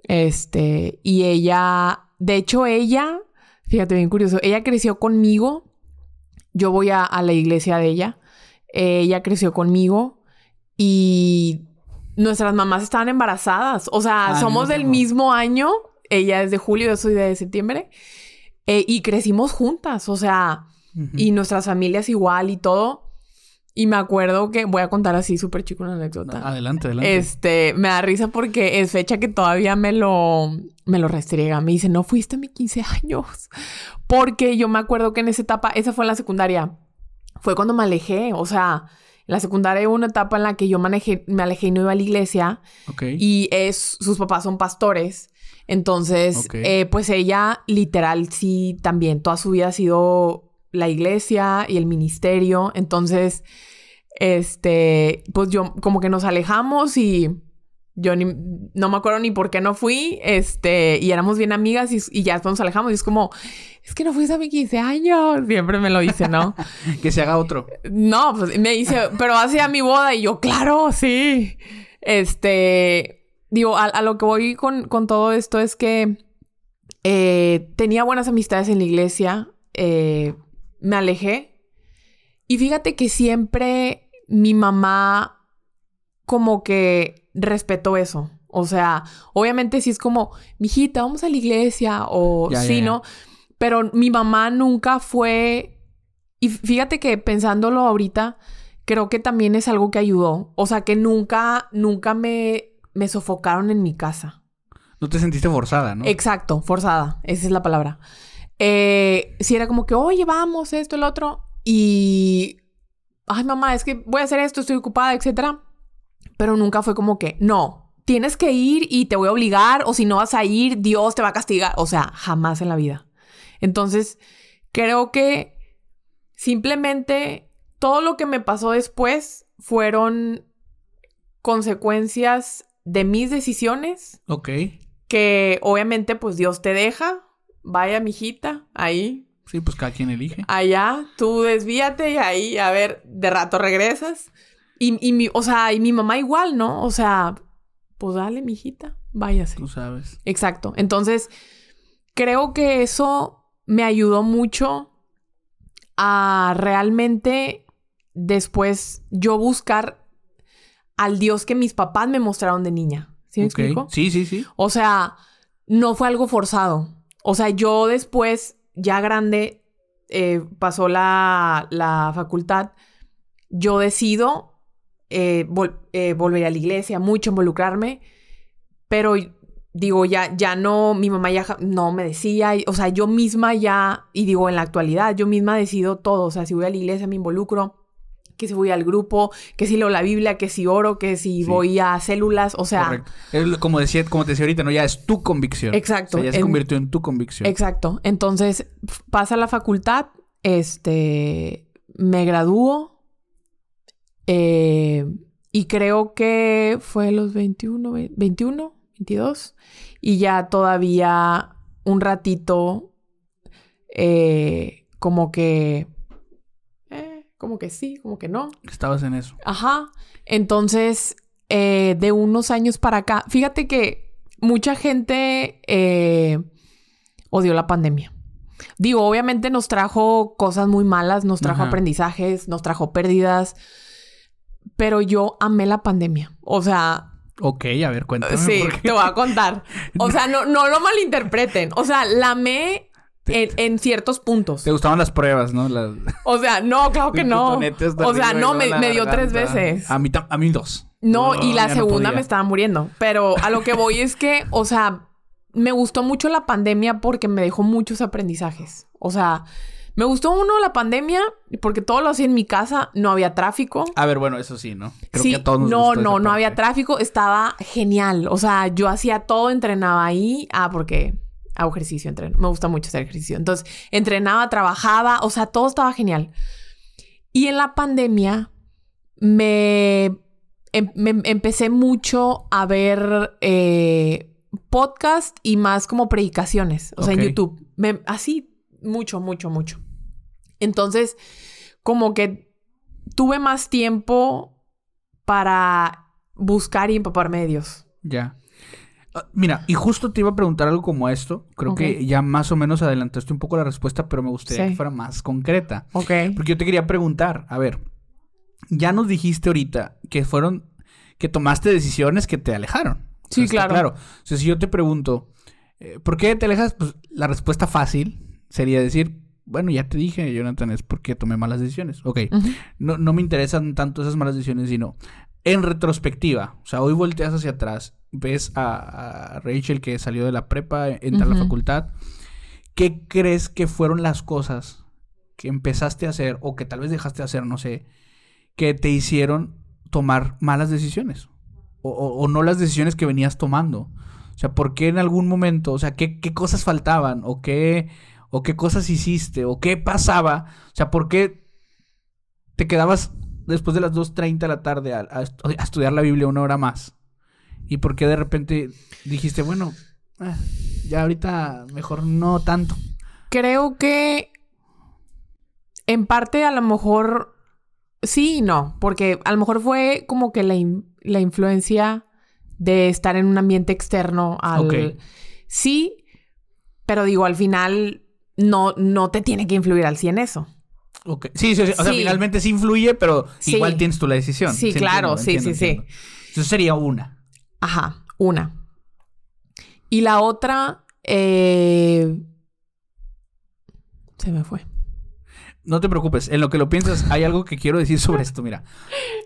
Este, y ella, de hecho ella, fíjate bien curioso, ella creció conmigo, yo voy a, a la iglesia de ella, ella creció conmigo y nuestras mamás estaban embarazadas, o sea, Ah, somos del mismo año, ella es de julio, yo soy de septiembre, eh, y crecimos juntas, o sea, Ujú. y nuestras familias igual y todo. Y me acuerdo que voy a contar así súper chico una anécdota. Adelante, adelante. Este, me da risa porque es fecha que todavía me lo, me lo restriega. Me dice, no fuiste a mis 15 años. Porque yo me acuerdo que en esa etapa, esa fue en la secundaria, fue cuando me alejé. O sea, en la secundaria hubo una etapa en la que yo manejé, me alejé y no iba a la iglesia. ok. Y es, sus papás son pastores. Entonces, eh, pues ella literal sí también toda su vida ha sido la iglesia y el ministerio. Entonces, este, pues yo como que nos alejamos y yo ni, no me acuerdo ni por qué no fui, este, y éramos bien amigas y, y ya después nos alejamos y es como, es que no fuiste a mis 15 años, siempre me lo dice, ¿no? Que se haga otro. No, pues me dice, pero hacia mi boda. Y yo, claro, sí. Este, digo, a, a lo que voy con, con todo esto es que eh, tenía buenas amistades en la iglesia, eh, me alejé. Y fíjate que siempre mi mamá como que respetó eso. O sea, obviamente si es como, mijita, vamos a la iglesia o Ya, ya, sí, ya. ¿no? Pero mi mamá nunca fue y fíjate que pensándolo ahorita, creo que también es algo que ayudó. O sea, que nunca, nunca me, me sofocaron en mi casa. No te sentiste forzada, ¿no? Exacto, forzada. Esa es la palabra. Eh, si era como que, oye, vamos, esto, el otro. Y, ay, mamá, es que voy a hacer esto, estoy ocupada, etcétera. Pero nunca fue como que, no, tienes que ir y te voy a obligar, o si no vas a ir, Dios te va a castigar. O sea, jamás en la vida. Entonces, creo que simplemente todo lo que me pasó después fueron consecuencias de mis decisiones Ok. que obviamente pues Dios te deja. Vaya, mijita, ahí, Sí, pues cada quien elige. allá, tú desvíate y ahí, a ver, de rato regresas. Y, y mi, o sea, y mi mamá igual, ¿no? O sea, pues dale, mijita, váyase. Tú sabes. Exacto. Entonces, creo que eso me ayudó mucho a realmente después yo buscar al Dios que mis papás me mostraron de niña. ¿Sí me explico? Sí, sí, sí. O sea, no fue algo forzado. O sea, yo después, ya grande, eh, pasó la, la facultad, yo decido eh, vol- eh, volver a la iglesia, mucho involucrarme, pero digo, ya, ya no, mi mamá ya no me decía, y- o sea, yo misma ya, y digo, en la actualidad, yo misma decido todo, o sea, si voy a la iglesia me involucro, que si voy al grupo, que si leo la Biblia, que si oro, que si Sí. voy a células, o sea, Correcto. Es como decía, como te decía ahorita, ¿no? Ya es tu convicción. Exacto. O sea, ya se En- convirtió en tu convicción. Exacto. Entonces, pasa la facultad, este, me gradúo eh, y creo que fue los 21, ve- 21, 22 y ya todavía un ratito eh, como que, como que sí, como que no. Estabas en eso. Ajá. Entonces, eh, de unos años para acá, fíjate que mucha gente eh, odió la pandemia. Digo, obviamente nos trajo cosas muy malas, nos trajo Ajá. aprendizajes, nos trajo pérdidas, pero yo amé la pandemia. O sea, Ok, a ver, cuéntame. sí, te voy a contar. O sea, no, no lo malinterpreten. O sea, la amé en, en ciertos puntos. Te gustaban las pruebas, ¿no? Las... O sea, no, claro que no. O sea, no, me, dio tres veces. A mí, tam- a mí dos. No, y la no segunda me estaba muriendo. Pero a lo que voy es que, o sea, me gustó mucho la pandemia porque me dejó muchos aprendizajes. O sea, me gustó uno la pandemia porque todo lo hacía en mi casa, no había tráfico. A ver, bueno, eso sí, ¿no? Creo sí, que a todos nos no, gustó no, no había tráfico, estaba genial. O sea, yo hacía todo, entrenaba ahí. Ah, porque hago ejercicio, entreno. Me gusta mucho hacer ejercicio. Entonces, entrenaba, trabajaba, o sea, todo estaba genial. Y en la pandemia me, em- me empecé mucho a ver eh, podcast y más como predicaciones, o sea, en. YouTube. Me- así, mucho, mucho, mucho. Entonces, como que tuve más tiempo para buscar y empaparme de Dios. Ya. Mira, y justo te iba a preguntar algo como esto. Creo que ya más o menos adelantaste un poco la respuesta, pero me gustaría Sí. que fuera más concreta. Ok. Porque yo te quería preguntar, a ver, ya nos dijiste ahorita que fueron, que tomaste decisiones que te alejaron. Sí, está claro. Claro. O sea, si yo te pregunto, eh, ¿por qué te alejas? Pues la respuesta fácil sería decir, bueno, ya te dije, Jonathan, es porque tomé malas decisiones. Ok. No, no me interesan tanto esas malas decisiones, sino en retrospectiva. O sea, hoy volteas hacia atrás, ves a, a Rachel que salió de la prepa, entra a la facultad. ¿Qué crees que fueron las cosas que empezaste a hacer o que tal vez dejaste de hacer, no sé, que te hicieron tomar malas decisiones? O, o- o no las decisiones que venías tomando. O sea, ¿por qué en algún momento, o sea, qué, qué cosas faltaban? ¿O qué, ¿O qué cosas hiciste? ¿O qué pasaba? O sea, ¿por qué te quedabas después de las 2.30 de la tarde a, a estu- a estudiar la Biblia una hora más? ¿Y por qué de repente dijiste, bueno, ah, ya ahorita mejor no tanto? Creo que en parte a lo mejor sí y no, porque a lo mejor fue como que la, in- la influencia de estar en un ambiente externo al... Ok. Sí, pero digo, al final no, no te tiene que influir al 100 eso. Sí, sí, sí, o sea, Sí. finalmente sí influye, pero igual tienes tú la decisión. Sí, claro, entiendo, sí, entiendo, sí, sí. Eso sería una. Ajá, una. Y la otra, eh... se me fue. No te preocupes, en lo que lo piensas, hay algo que quiero decir sobre esto, mira.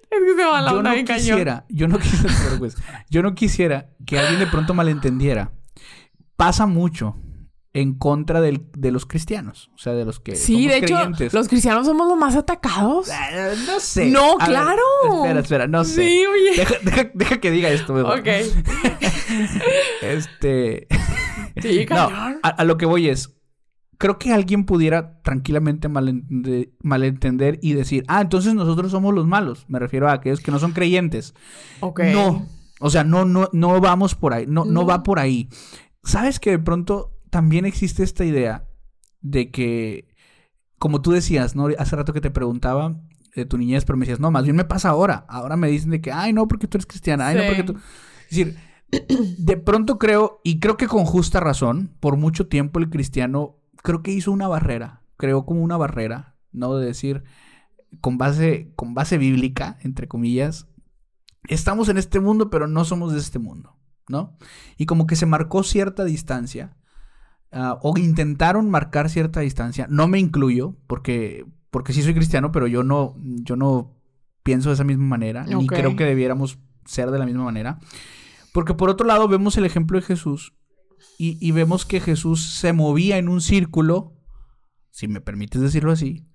Es que se va la yo onda no quisiera, yo no quisiera, yo no quisiera que alguien de pronto malentendiera. Pasa mucho en contra del- de los cristianos, o sea, de los que Sí, somos de hecho, creyentes. los cristianos somos los más atacados. Ah, no sé. No, A ver, claro. espera, espera, no sé. Sí, oye. Deja, deja- deja que diga esto, mejor. Ok. Este. Sí, no, a, a lo que voy es. Creo que alguien pudiera tranquilamente malentende- malentender y decir, ah, entonces nosotros somos los malos. Me refiero a aquellos que no son creyentes. Ok. No. O sea, no, no, no vamos por ahí. No, no. No. va por ahí. ¿Sabes que de pronto también existe esta idea de que, como tú decías, ¿no? Hace rato que te preguntaba de tu niñez, pero me decías, no, más bien me pasa ahora. Ahora me dicen de que, ay, no, porque tú eres cristiana. Ay, no, porque tú. Es decir, de pronto creo, y creo que con justa razón, por mucho tiempo el cristiano creo que hizo una barrera. Creó como una barrera ¿no? De decir, con base, con base bíblica, entre comillas, estamos en este mundo, pero no somos de este mundo, ¿no? Y como que se marcó cierta distancia, ah, o intentaron marcar cierta distancia, no me incluyo, porque, porque sí soy cristiano, pero yo no, yo no pienso de esa misma manera, ni creo que debiéramos ser de la misma manera. Porque por otro lado vemos el ejemplo de Jesús y, y vemos que Jesús se movía en un círculo, si me permites decirlo así,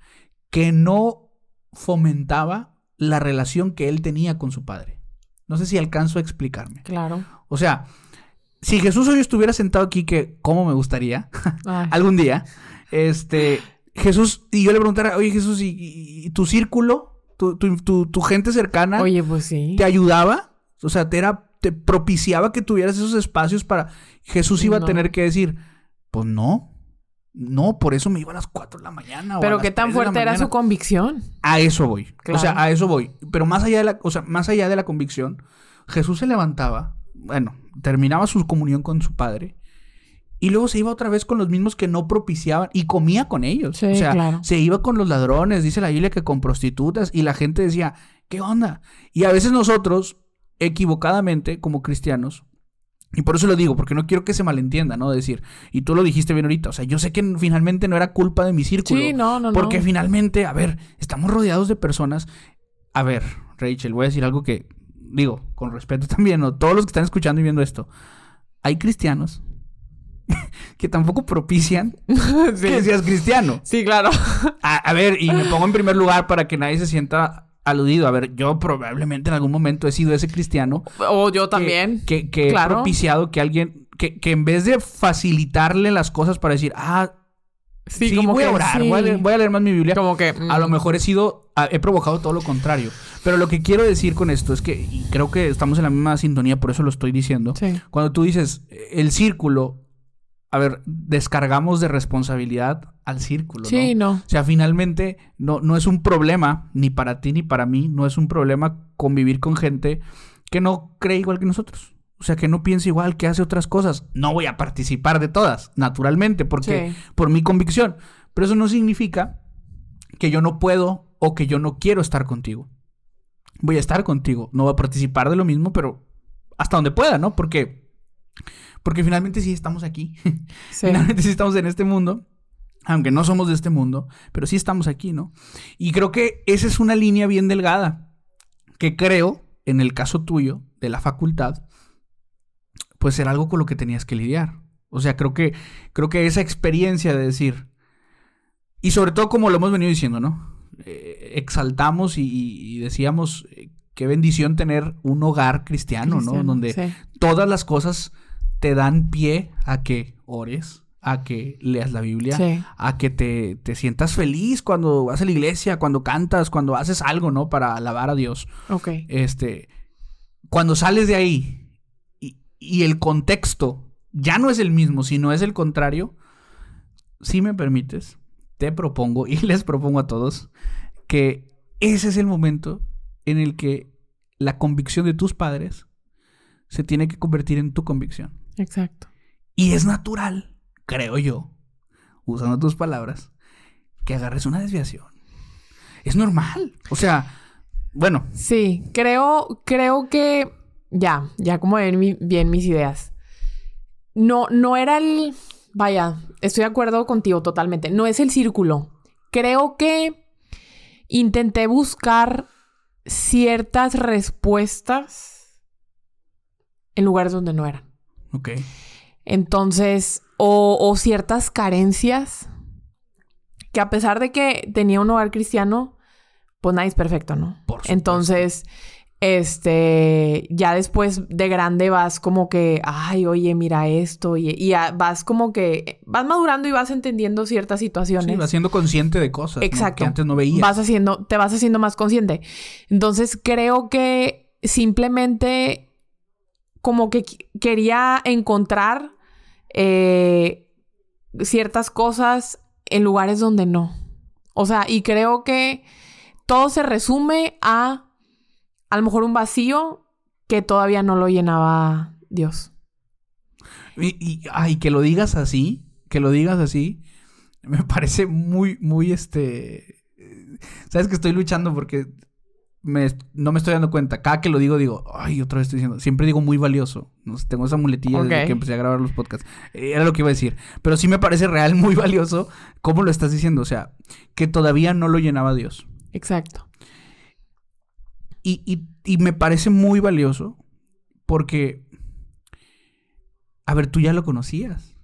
que no fomentaba la relación que él tenía con su padre. No sé si alcanzo a explicarme. Claro. O sea, si Jesús hoy estuviera sentado aquí, que cómo me gustaría, algún día, este, Jesús, y yo le preguntara, oye Jesús, ¿y, y- y tu círculo, tu, tu- tu- tu gente cercana, Oye, pues sí. te ayudaba? O sea, te, era, te propiciaba que tuvieras esos espacios para... Jesús iba No. a tener que decir, pues no, no, por eso me iba a las 4 de la mañana. Pero qué tan 3 de la fuerte era mañana". su convicción. A eso voy. O sea, Claro. a eso voy. Pero más allá de la, o sea, más allá de la convicción, Jesús se levantaba, bueno, terminaba su comunión con su padre. Y luego se iba otra vez con los mismos que no propiciaban y comía con ellos. Sí, o sea, claro. se iba con los ladrones, dice la Biblia que con prostitutas y la gente decía, ¿qué onda? Y a veces nosotros, equivocadamente, como cristianos, y por eso lo digo, porque no quiero que se malentienda, ¿no? Decir, y tú lo dijiste bien ahorita, o sea, yo sé que finalmente no era culpa de mi círculo. Sí, no, no, no. Porque finalmente, a ver, estamos rodeados de personas. A ver, Rachel, voy a decir algo que digo, con respeto también, ¿no? Todos los que están escuchando y viendo esto. Hay cristianos que tampoco propician sí. que seas cristiano. Sí, claro. A, a ver, y me pongo en primer lugar para que nadie se sienta aludido. A ver, yo probablemente en algún momento he sido ese cristiano O yo también. que, que he Claro. propiciado que alguien, que, que en vez de facilitarle las cosas para decir, ah, sí, como voy a que orar, sí. voy, a leer, voy a leer más mi Biblia, Como que. a lo mm, mejor he sido, a- he provocado todo lo contrario. Pero lo que quiero decir con esto es que, y creo que estamos en la misma sintonía, por eso lo estoy diciendo. Sí. Cuando tú dices eh, el círculo, a ver, descargamos de responsabilidad al círculo, Sí, ¿no? no. O sea, finalmente no, no es un problema, ni para ti ni para mí, no es un problema convivir con gente que no cree igual que nosotros. O sea, que no piensa igual, que hace otras cosas. No voy a participar de todas, naturalmente, porque Sí. por mi convicción. Pero eso no significa que yo no puedo o que yo no quiero estar contigo. Voy a estar contigo, no voy a participar de lo mismo, pero hasta donde pueda, ¿no? Porque porque finalmente sí estamos aquí. Sí. Finalmente sí estamos en este mundo, aunque no somos de este mundo, pero sí estamos aquí, ¿no? Y creo que esa es una línea bien delgada, que creo, en el caso tuyo, de la facultad, pues era algo con lo que tenías que lidiar. O sea, creo que, creo que esa experiencia de decir, y sobre todo como lo hemos venido diciendo, ¿no? Eh, exaltamos y, y decíamos, eh, qué bendición tener un hogar cristiano, ¿no? Donde sí. todas las cosas te dan pie a que ores, a que leas la Biblia, Sí. a que te, te sientas feliz cuando vas a la iglesia, cuando cantas, cuando haces algo, ¿no? Para alabar a Dios. Ok. Este, cuando sales de ahí y el contexto ya no es el mismo, sino es el contrario, si me permites, te propongo y les propongo a todos que ese es el momento en el que la convicción de tus padres se tiene que convertir en tu convicción. Exacto. Y es natural, creo yo, usando tus palabras, que agarres una desviación. Es normal. O sea, bueno, Sí, creo, creo que ya, ya como ven mi- bien mis ideas. No, no era el. Vaya, estoy de acuerdo contigo totalmente. No es el círculo. Creo que intenté buscar ciertas respuestas en lugares donde no eran. ok. Entonces, o, o ciertas carencias que a pesar de que tenía un hogar cristiano, pues nadie es perfecto, ¿no? Por supuesto. Entonces, este, ya después de grande vas como que, ay, oye, mira esto, y, y a- vas como que, vas madurando y vas entendiendo ciertas situaciones. Sí, vas siendo consciente de cosas ¿no? Exacto. que antes no veías. Vas haciendo, te vas haciendo más consciente. Entonces creo que simplemente como que qu- quería encontrar eh, ciertas cosas en lugares donde no. O sea, y creo que todo se resume a a lo mejor un vacío que todavía no lo llenaba Dios. Y, y- ay, que lo digas así, que lo digas así, me parece muy, muy, este, Sabes que estoy luchando porque me, no me estoy dando cuenta. Cada que lo digo, digo, ay, otra vez estoy diciendo. Siempre digo muy valioso. No sé, tengo esa muletilla desde Ok. que empecé a grabar los podcasts. Eh, Era lo que iba a decir. Pero sí me parece real muy valioso. ¿Cómo lo estás diciendo? O sea, que todavía no lo llenaba Dios. Exacto. Y, y, y me parece muy valioso porque, a ver, tú ya lo conocías.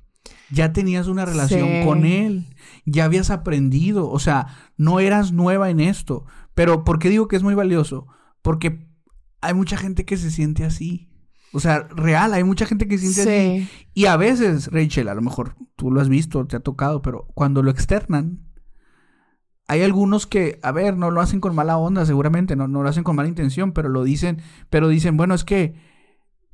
Ya tenías una relación Sí. con él. Ya habías aprendido. O sea, no eras nueva en esto. Pero, ¿por qué digo que es muy valioso? Porque hay mucha gente que se siente así. O sea, real, hay mucha gente que se siente así. Sí. Y a veces, Rachel, a lo mejor tú lo has visto, te ha tocado, pero cuando lo externan, hay algunos que, a ver, no lo hacen con mala onda, seguramente, no, no lo hacen con mala intención, pero lo dicen, pero dicen, bueno, es que,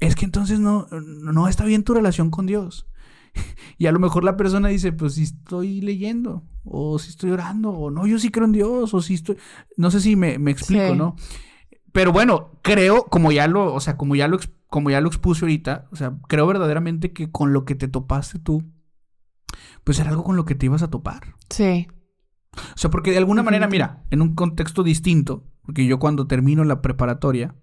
es que entonces no, no está bien tu relación con Dios. Y a lo mejor la persona dice, pues si estoy leyendo, o si estoy orando, o no, yo sí creo en Dios, o si estoy, no sé si me, me explico, Sí. ¿no? Pero bueno, creo, como ya lo, o sea, como ya lo, como ya lo expuse ahorita, o sea, creo verdaderamente que con lo que te topaste tú, pues era algo con lo que te ibas a topar. Sí. O sea, porque de alguna manera, mira, en un contexto distinto, porque yo cuando termino la preparatoria,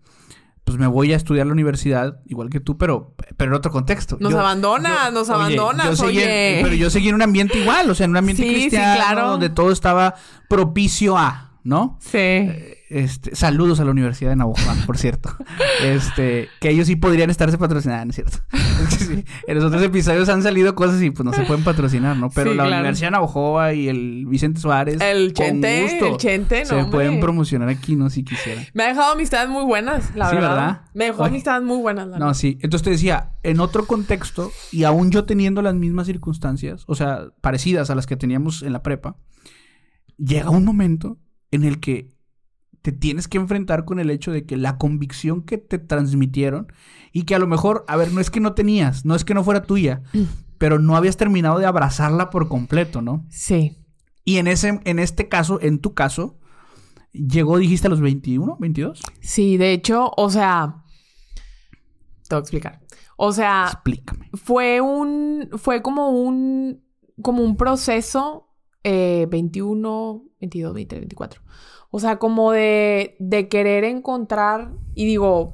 pues me voy a estudiar a la universidad, igual que tú, pero, pero en otro contexto. Nos Yo- abandonas, yo- nos oye, abandonas, yo seguí en- oye. pero yo seguí en un ambiente igual, o sea, en un ambiente Sí, sí, cristiano, claro. donde todo estaba propicio a, ¿no? Sí. Este, saludos a la Universidad de Navajo, por cierto. Este, que ellos sí podrían estarse patrocinando, ¿no es cierto? Es que sí, en los otros episodios han salido cosas y pues no se pueden patrocinar, ¿no? Pero Sí, la claro. Universidad de Navajoa y el Vicente Suárez. El con Chente, gusto, el Chente, no, Se hombre. pueden promocionar aquí, ¿no? Si quisieran. Me ha dejado amistades muy buenas, la Sí, verdad. ¿verdad? Me dejó amistades muy buenas, la No, verdad. sí. Entonces te decía, en otro contexto, y aún yo teniendo las mismas circunstancias, o sea, parecidas a las que teníamos en la prepa, llega un momento en el que te tienes que enfrentar con el hecho de que la convicción que te transmitieron y que a lo mejor, a ver, no es que no tenías, no es que no fuera tuya, pero no habías terminado de abrazarla por completo, ¿no? Sí. Y en ese en este caso, en tu caso, llegó dijiste a los 21, 22? Sí, de hecho, o sea, te voy a explicar. O sea, Explícame. fue un, fue como un, como un proceso, eh, 21, 22, 23, 24. O sea, como de, de querer encontrar, y digo,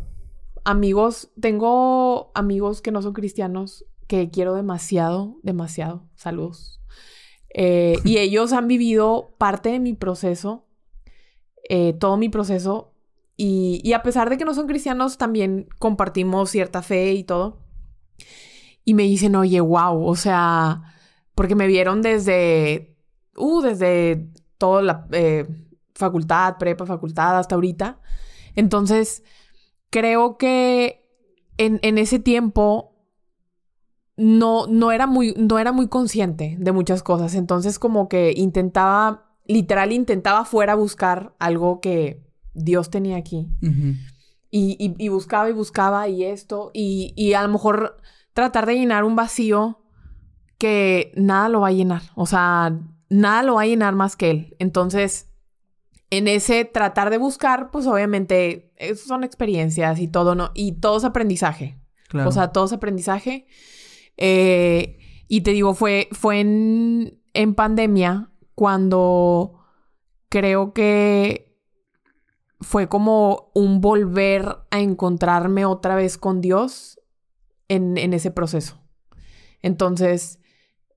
amigos, tengo amigos que no son cristianos que quiero demasiado, demasiado, saludos. Eh, y ellos han vivido parte de mi proceso, eh, todo mi proceso, y, y a pesar de que no son cristianos, también compartimos cierta fe y todo. Y me dicen, oye, wow, o sea, porque me vieron desde, uh, desde toda la eh, facultad, prepa, facultad, hasta ahorita. Entonces, creo que en, en ese tiempo no, no, era muy, no era muy consciente de muchas cosas. Entonces, como que intentaba, literal, intentaba fuera buscar algo que Dios tenía aquí. Y- y buscaba y buscaba y esto. Y, y a lo mejor tratar de llenar un vacío que nada lo va a llenar. O sea, nada lo va a llenar más que él. Entonces, en ese tratar de buscar, pues obviamente son experiencias y todo, ¿no? Y todo es aprendizaje. Claro. O sea, todo es aprendizaje. Eh, y te digo, fue, fue en, en pandemia cuando creo que fue como un volver a encontrarme otra vez con Dios en, en ese proceso. Entonces,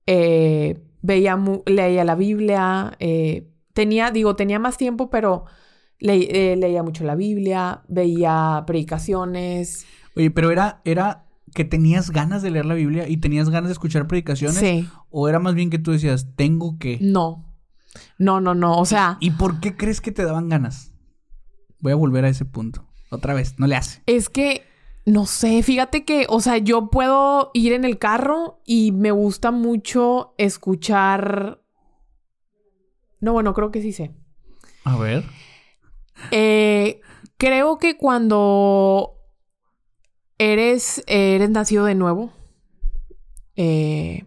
eh, veía, mu- leía la Biblia, eh, tenía, digo, tenía más tiempo, pero le- eh, leía mucho la Biblia, veía predicaciones. Oye, pero era, era que tenías ganas de leer la Biblia y tenías ganas de escuchar predicaciones. Sí, O era más bien que tú decías, tengo que. no. No, no, no. O sea, ¿Y por qué crees que te daban ganas? Voy a volver a ese punto. Otra vez, no le hace. es que, no sé, fíjate que, o sea, yo puedo ir en el carro y me gusta mucho escuchar... No, bueno, creo que sí sé. A ver. Eh, creo que cuando eres, eres nacido de nuevo, eh,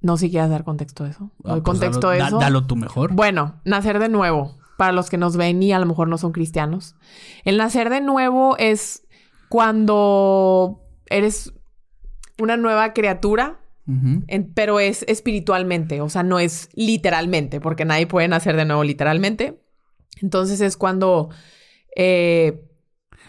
no sé si quieras dar contexto de eso. ¿Doy contexto Ah, pues dalo, da- eso? dalo tú mejor. Bueno, nacer de nuevo, para los que nos ven y a lo mejor no son cristianos. El nacer de nuevo es cuando eres una nueva criatura, en- pero es espiritualmente, o sea, no es literalmente, porque nadie puede nacer de nuevo literalmente. Entonces es cuando... eh,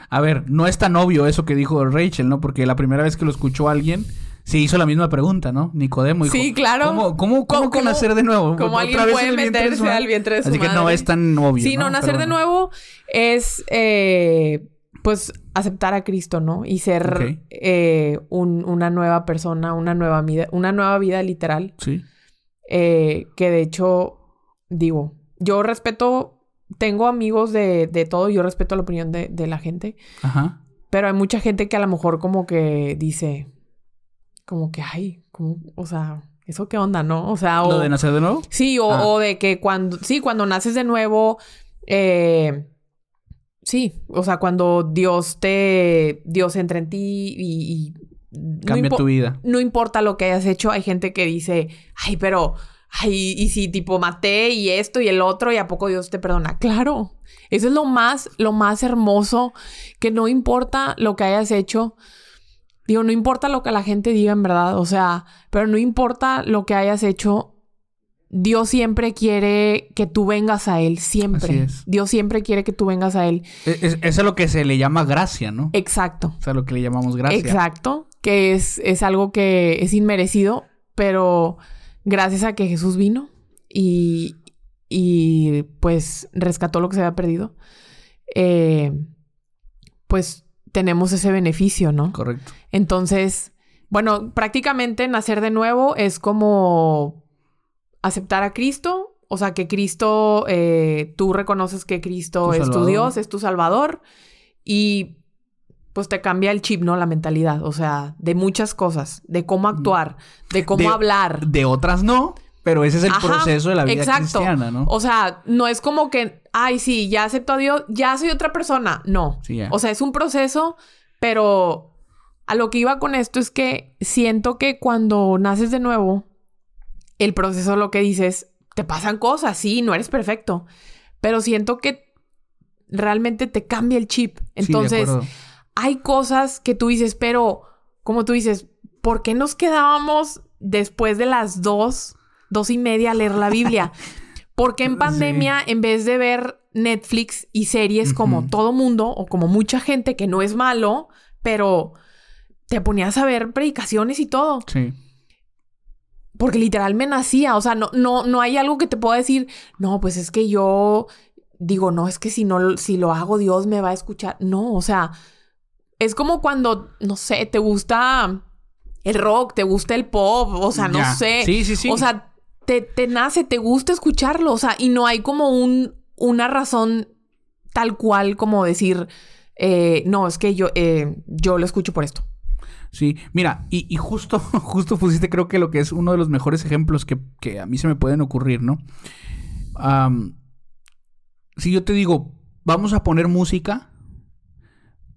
A ver, no es tan obvio eso que dijo Rachel, ¿no? Porque la primera vez que lo escuchó alguien, se hizo la misma pregunta, ¿no? Nicodemo dijo, Sí, claro. ¿Cómo, cómo, cómo ¿Cómo- nacer de nuevo? cómo ¿Otra alguien puede en el vientre de su meterse madre? al vientre de su Así que no es tan obvio, Sí, no, nacer Pero de nuevo es, eh, pues, aceptar a Cristo, ¿no? Y ser eh, un- una nueva persona, una nueva vida, una nueva vida literal. Sí. eh, que de hecho, digo, yo respeto, tengo amigos de, de todo, yo respeto la opinión de, de la gente, Ajá. pero hay mucha gente que a lo mejor como que dice, como que, ay, como, o sea, ¿eso qué onda, no? O sea, o... ¿Lo de nacer de nuevo? Sí, o, Ah. o de que cuando, sí, cuando naces de nuevo, eh, sí, o sea, cuando Dios te, Dios entra en ti y... y no Cambia impo- tu vida. No importa lo que hayas hecho, hay gente que dice, ay, pero, ay, y si tipo maté y esto y el otro y a poco Dios te perdona. Claro, eso es lo más, lo más hermoso, que no importa lo que hayas hecho. Digo, no importa lo que la gente diga en verdad, o sea, pero no importa lo que hayas hecho, Dios siempre quiere que tú vengas a Él, siempre. Así es. Dios siempre quiere que tú vengas a Él. Es, es- eso es lo que se le llama gracia, ¿no? Exacto. O sea, lo que le llamamos gracia. Exacto. Que es, es algo que es inmerecido, pero gracias a que Jesús vino y, y pues rescató lo que se había perdido, eh, pues tenemos ese beneficio, ¿no? Correcto. Entonces, bueno, prácticamente nacer de nuevo es como aceptar a Cristo, o sea, que Cristo, eh, tú reconoces que Cristo Tu es tu. Dios, es tu Salvador, y pues te cambia el chip, ¿no? La mentalidad, o sea, de muchas cosas, de cómo actuar, de cómo De- hablar. De otras no, pero ese es el Ajá, proceso de la vida exacto. cristiana, ¿no? O sea, no es como que, ay, sí, ya acepto a Dios, ya soy otra persona. No. Sí. O sea, es un proceso, pero a lo que iba con esto es que siento que cuando naces de nuevo, el proceso lo que dices, te pasan cosas, sí, no eres perfecto, pero siento que realmente te cambia el chip. Entonces, hay cosas que tú dices, pero como tú dices, ¿por qué nos quedábamos después de las dos, dos y media a leer la Biblia? Porque en Sí. pandemia, en vez de ver Netflix y series como todo mundo o como mucha gente, que no es malo, pero te ponías a ver predicaciones y todo. Sí. Porque literal me nacía. O sea, no, no, no hay algo que te pueda decir, no, pues es que yo digo, no, es que si no, si lo hago, Dios me va a escuchar. No, o sea, es como cuando, no sé, te gusta el rock, te gusta el pop, o sea, no Ya. sé. Sí, sí, sí. O sea, te, te nace, te gusta escucharlo, o sea, y no hay como un, una razón tal cual como decir, eh, no, es que yo, eh, yo lo escucho por esto. Sí, mira, y, y justo, justo pusiste creo que lo que es uno de los mejores ejemplos que, que a mí se me pueden ocurrir, ¿no? Si yo te digo, vamos a poner música,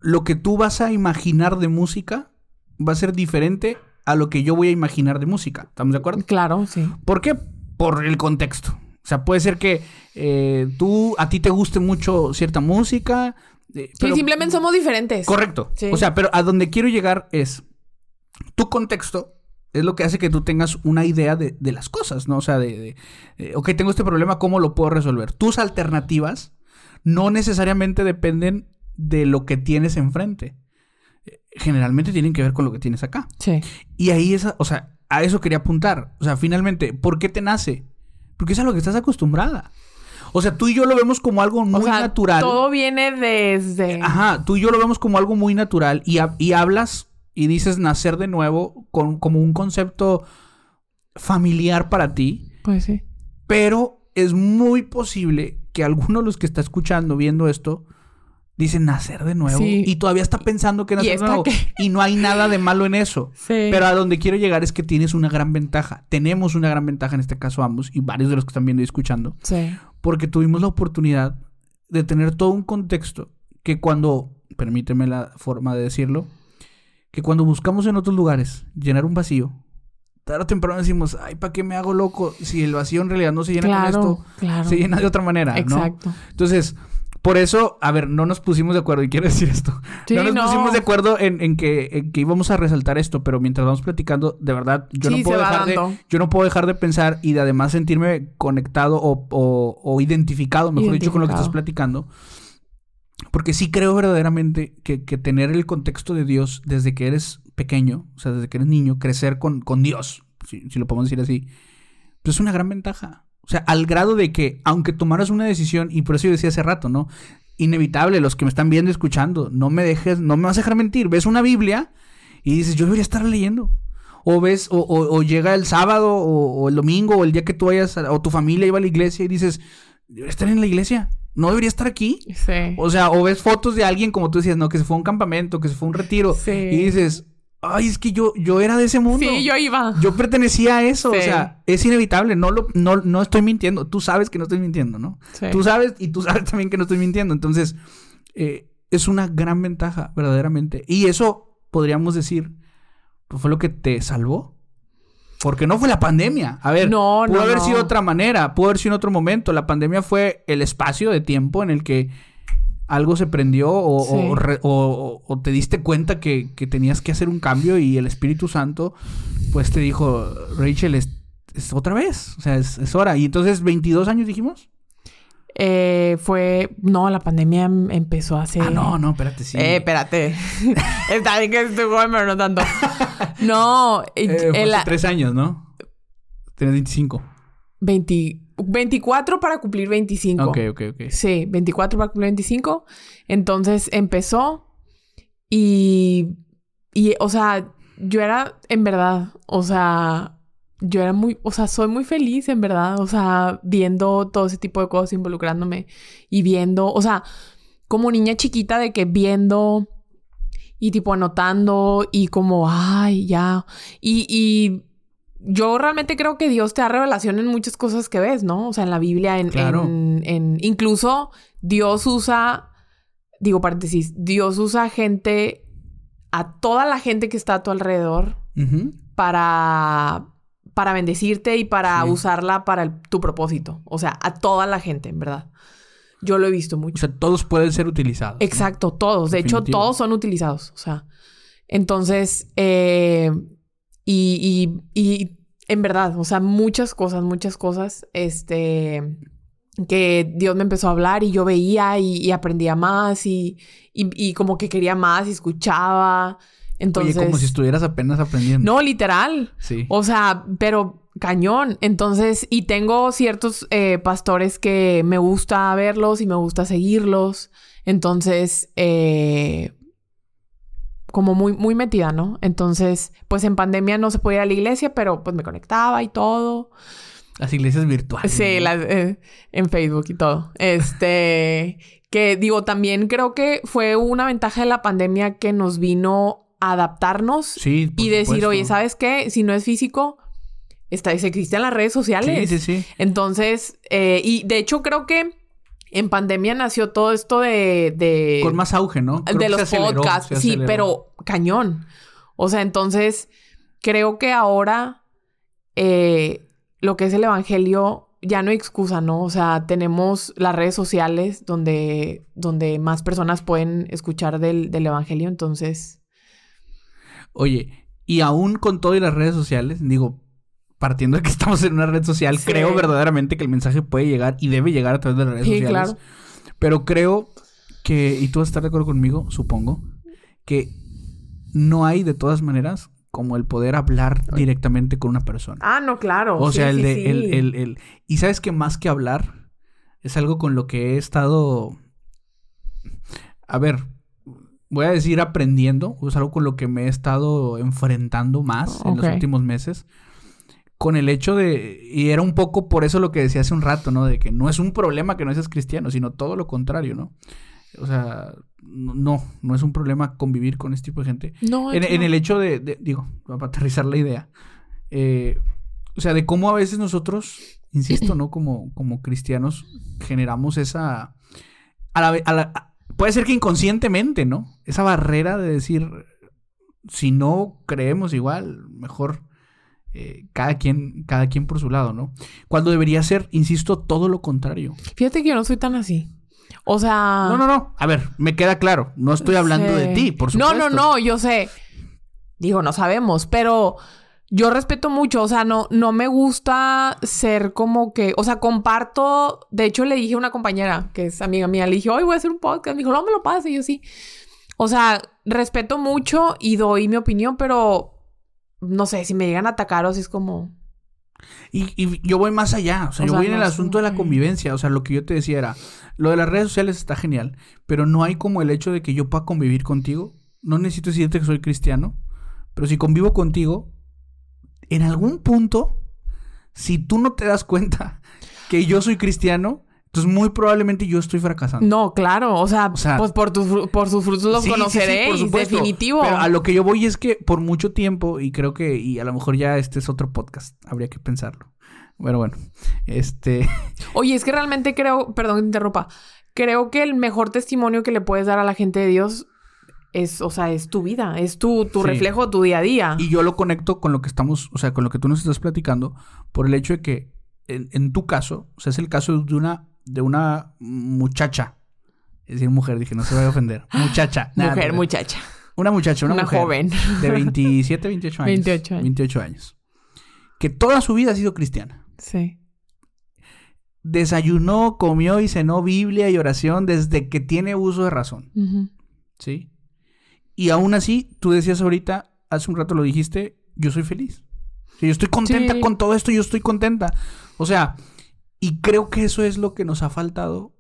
lo que tú vas a imaginar de música va a ser diferente a lo que yo voy a imaginar de música. ¿Estamos de acuerdo? Claro, sí. ¿Por qué? Por el contexto. O sea, puede ser que eh, tú, a ti te guste mucho cierta música. eh, Sí, simplemente somos diferentes. Correcto. Sí. O sea, pero a donde quiero llegar es tu contexto es lo que hace que tú tengas una idea de, de las cosas, ¿no? O sea, de, de, eh, ok, tengo este problema, ¿cómo lo puedo resolver? Tus alternativas no necesariamente dependen de lo que tienes enfrente. Eh, Generalmente tienen que ver con lo que tienes acá. Sí. Y ahí esa, o sea, a eso quería apuntar. O sea, finalmente, ¿por qué te nace? Porque es a lo que estás acostumbrada. O sea, tú y yo lo vemos como algo muy o sea, natural. todo viene desde... Ajá, tú y yo lo vemos como algo muy natural y, y hablas y dices nacer de nuevo con, como un concepto familiar para ti, Pues sí. pero es muy posible que alguno de los que está escuchando, viendo esto, dicen nacer de nuevo Sí. y todavía está pensando que ¿Y nacer de nuevo y no hay nada de malo en eso. Sí. Pero a donde quiero llegar es que tienes una gran ventaja. Tenemos una gran ventaja en este caso ambos y varios de los que están viendo y escuchando Sí. porque tuvimos la oportunidad de tener todo un contexto que cuando, permíteme la forma de decirlo, que cuando buscamos en otros lugares llenar un vacío, tarde o temprano decimos, ay, ¿para qué me hago loco si el vacío en realidad no se llena Claro, con esto? claro. Se llena de otra manera, ¿no? Exacto. Entonces, Por eso, a ver, no nos pusimos de acuerdo, y quiero decir esto. no nos pusimos de acuerdo en, que, íbamos a resaltar esto, pero mientras vamos platicando, de verdad, yo, no, puedo dejar de, yo no puedo dejar de pensar y de además sentirme conectado o, identificado, mejor dicho, con lo que estás platicando. Porque sí creo verdaderamente que, tener el contexto de Dios desde que eres pequeño, o sea, desde que eres niño, crecer con, con Dios, si, lo podemos decir así, pues es una gran ventaja. O sea, al grado de que, aunque tomaras una decisión, y por eso yo decía hace rato, ¿no? Inevitable, los que me están viendo escuchando, no me dejes, no me vas a dejar mentir. Ves una Biblia y dices, yo debería estar leyendo. O ves, o, o, llega el sábado, o, el domingo, o el día que tú vayas, o tu familia iba a la iglesia y dices, debería estar en la iglesia. No debería estar aquí. Sí. O sea, o ves fotos de alguien, como tú decías, no, que se fue a un campamento, que se fue a un retiro. Sí. Y dices, Ay, es que yo, yo era de ese mundo. Sí, yo iba. Yo pertenecía a eso. O sea, es inevitable. No, lo, no, no estoy mintiendo. Tú sabes que no estoy mintiendo, ¿no? Sí. Tú sabes y tú sabes también que no estoy mintiendo. Entonces, eh, es una gran ventaja, verdaderamente. Y eso podríamos decir, pues fue lo que te salvó. Porque no fue la pandemia. A ver, no, pudo haber sido otra manera, pudo haber sido en otro momento. La pandemia fue el espacio de tiempo en el que algo se prendió o, te diste cuenta que, tenías que hacer un cambio y el Espíritu Santo pues te dijo, Rachel, es, otra vez, o sea, es, hora. Y entonces, 22 años dijimos. Eh, fue, no, la pandemia em, empezó hace... Ah, no, no, espérate, sí. Eh, espérate. Está bien que estoy joven, pero no tanto. No, eh, fue hace tres años, ¿no? Tienes 25. 20... 24 para cumplir 25. Ok, ok, ok. Sí, 24 para cumplir 25. Entonces empezó y, y, o sea, yo era, en verdad, o sea, yo era muy, o sea, soy muy feliz, en verdad, o sea, viendo todo ese tipo de cosas, involucrándome y viendo, o sea, como niña chiquita de que viendo y tipo anotando y como, ay, ya. Y, y yo realmente creo que Dios te da revelación en muchas cosas que ves, ¿no? O sea, en la Biblia, en, en, incluso Dios usa, digo paréntesis, Dios usa gente, a toda la gente que está a tu alrededor para, para bendecirte y para usarla para tu propósito. O sea, a toda la gente, en verdad. Yo lo he visto mucho. O sea, todos pueden ser utilizados. Exacto, todos. De hecho, todos son utilizados. O sea, entonces, eh, y, y, en verdad, o sea, muchas cosas, muchas cosas, este, que Dios me empezó a hablar y yo veía y, aprendía más y, y, como que quería más y escuchaba. Entonces, Oye, como si estuvieras apenas aprendiendo. No, literal. Sí. O sea, pero cañón. Entonces, y tengo ciertos eh, pastores que me gusta verlos y me gusta seguirlos. Entonces, eh, como muy, muy metida, ¿no? Entonces, pues en pandemia no se podía ir a la iglesia, pero pues me conectaba y todo. Las iglesias virtuales. Sí, eh, en Facebook y todo. Este, que digo, también creo que fue una ventaja de la pandemia que nos vino adaptarnos y decir, oye, ¿sabes qué? Si no es físico, está, existen las redes sociales. Sí, sí, sí. Entonces, eh, y de hecho creo que en pandemia nació todo esto de... Con más auge, ¿no? de los podcasts, sí, pero cañón. O sea, entonces, creo que ahora eh, lo que es el Evangelio ya no hay excusa, ¿no? O sea, tenemos las redes sociales donde, donde más personas pueden escuchar del, del Evangelio, entonces... Oye, y aún con todo y las redes sociales, digo, partiendo de que estamos en una red social, creo verdaderamente que el mensaje puede llegar y debe llegar a través de las redes sí, sociales. Claro. Pero creo que, y tú vas a estar de acuerdo conmigo, supongo, que no hay de todas maneras como el poder hablar directamente con una persona. Ah, no, claro. O sea, el de, el, el, el, y sabes que más que hablar, es algo con lo que he estado, a ver, voy a decir aprendiendo, es algo con lo que me he estado enfrentando más en los últimos meses con el hecho de, y era un poco por eso lo que decía hace un rato, ¿no? De que no es un problema que no seas cristiano, sino todo lo contrario, ¿no? O sea, no, no es un problema convivir con este tipo de gente. No, en, en el hecho de, digo, para aterrizar la idea, eh, o sea, de cómo a veces nosotros, insisto, ¿no? Como, como cristianos generamos esa, a la, a la, puede ser que inconscientemente, ¿no? Esa barrera de decir, si no creemos igual, mejor eh, cada, quien, cada quien por su lado, ¿no? Cuando debería ser, insisto, todo lo contrario. Fíjate que yo no soy tan así. O sea. No, no, no. A ver, me queda claro. No estoy hablando de ti, por supuesto. No, no, no, yo sé. Digo, no sabemos, pero yo respeto mucho, o sea, no, no me gusta ser como que, o sea, comparto, de hecho le dije a una compañera que es amiga mía, le dije, hoy voy a hacer un podcast, me dijo, no me lo pase, y yo sí. O sea, respeto mucho y doy mi opinión, pero no sé, si me llegan a atacar o si es como... Y, y yo voy más allá, o sea, yo voy en el asunto de la convivencia, o sea, lo que yo te decía era, lo de las redes sociales está genial, pero no hay como el hecho de que yo pueda convivir contigo, no necesito decirte que soy cristiano, pero si convivo contigo, en algún punto, si tú no te das cuenta que yo soy cristiano, entonces muy probablemente yo estoy fracasando. No, claro, o sea, pues por, por sus frutos los conoceré, definitivo. Pero a lo que yo voy es que por mucho tiempo, y creo que, y a lo mejor ya este es otro podcast, habría que pensarlo. Pero bueno, este... Oye, es que realmente creo, perdón que te interrumpa, creo que el mejor testimonio que le puedes dar a la gente de Dios es, o sea, es tu vida, es tu, tu reflejo, tu día a día. Y yo lo conecto con lo que estamos, o sea, con lo que tú nos estás platicando, por el hecho de que en, tu caso, o sea, es el caso de una, de una muchacha. Es decir, mujer, dije, no se vaya a ofender. Muchacha. mujer, muchacha. Una muchacha, una, mujer joven. De 27, 28 años. 28 años. 28 años. Que toda su vida ha sido cristiana. Sí. Desayunó, comió y cenó Biblia y oración desde que tiene uso de razón. ¿Sí? Y aún así, tú decías ahorita, hace un rato lo dijiste, yo soy feliz. Yo estoy contenta con todo esto, yo estoy contenta. O sea, y creo que eso es lo que nos ha faltado,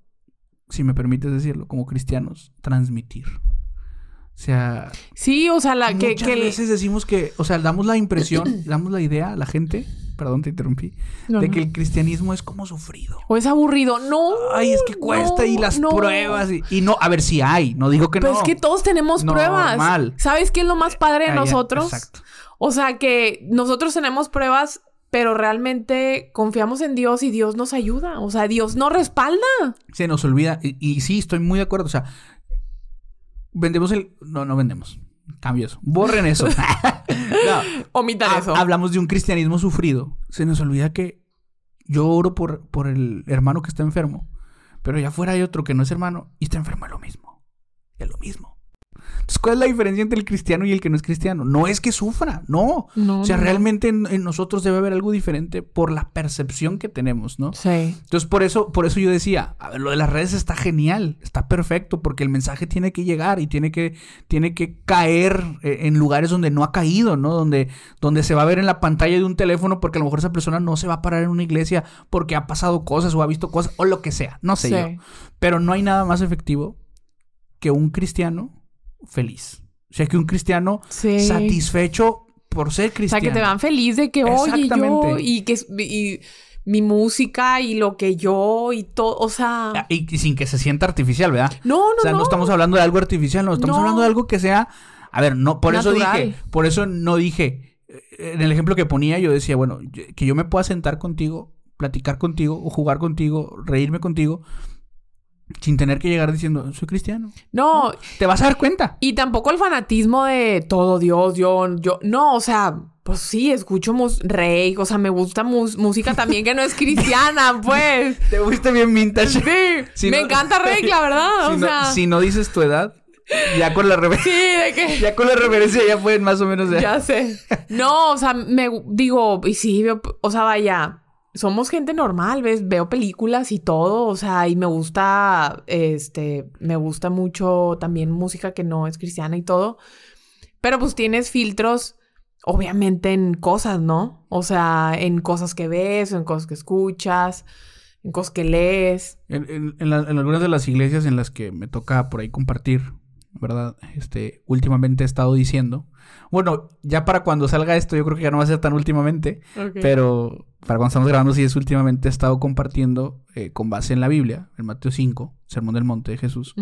si me permites decirlo, como cristianos, transmitir. O sea. Sí, o sea, la que. Muchas veces decimos que. O sea, damos la impresión, damos la idea a la gente perdón, te interrumpí, de que el cristianismo es como sufrido. O es aburrido. No. Ay, es que cuesta y las pruebas. Y, no, a ver si hay, no digo que no. Pero es que todos tenemos pruebas. ¿Sabes qué es lo más padre de nosotros? Exacto. O sea, que nosotros tenemos pruebas, pero realmente confiamos en Dios y Dios nos ayuda. O sea, Dios nos respalda. Se nos olvida. Y, y sí, estoy muy de acuerdo. O sea, vendemos el. No, no vendemos cambios. Borren eso. no. Omitan eso. Hablamos de un cristianismo sufrido. Se nos olvida que yo oro por, por el hermano que está enfermo. Pero ya fuera hay otro que no es hermano y está enfermo es lo mismo. Es lo mismo. Entonces, ¿cuál es la diferencia entre el cristiano y el que no es cristiano? No es que sufra, no. o sea, realmente en, nosotros debe haber algo diferente por la percepción que tenemos, ¿no? Sí. Entonces, por eso, por eso yo decía, a ver, lo de las redes está genial, está perfecto, porque el mensaje tiene que llegar y tiene que, tiene que caer eh, en lugares donde no ha caído, ¿no? Donde, donde se va a ver en la pantalla de un teléfono, porque a lo mejor esa persona no se va a parar en una iglesia porque ha pasado cosas o ha visto cosas o lo que sea, no sé yo. Pero no hay nada más efectivo que un cristiano feliz. O sea, que un cristiano satisfecho por ser cristiano. O sea, que te van feliz de que, oye, yo, y que y mi música y lo que yo y todo, o sea... Ah, y, sin que se sienta artificial, ¿verdad? No, no, O sea, no, estamos hablando de algo artificial, no, estamos hablando de algo que sea... A ver, no, por eso dije, por eso no dije, eh, en el ejemplo que ponía yo decía, bueno, que yo me pueda sentar contigo, platicar contigo, o jugar contigo, reírme contigo, sin tener que llegar diciendo, soy cristiano. No. Te vas a dar cuenta. Y tampoco el fanatismo de todo Dios, yo, yo. No, o sea, pues sí, escucho rey, o sea, me gusta música también que no es cristiana, pues. Te gusta bien vintage. Sí. me encanta rey, la verdad. Si o sea. Si no dices tu edad. Ya con la reverencia. Sí, de qué? Ya con la reverencia ya pueden más o menos. Ya sé. No, o sea, me digo, y sí, o sea, vaya somos gente normal, ¿ves? Veo películas y todo, o sea, y me gusta, este, me gusta mucho también música que no es cristiana y todo. Pero pues tienes filtros, obviamente, en cosas, ¿no? O sea, en cosas que ves, en cosas que escuchas, en cosas que lees. En, en algunas de las iglesias en las que me toca por ahí compartir, ¿verdad? Este, últimamente he estado diciendo bueno, ya para cuando salga esto, yo creo que ya no va a ser tan últimamente. Pero para cuando estamos grabando, sí es últimamente he estado compartiendo eh, con base en la Biblia, en Mateo 5, Sermón del Monte de Jesús,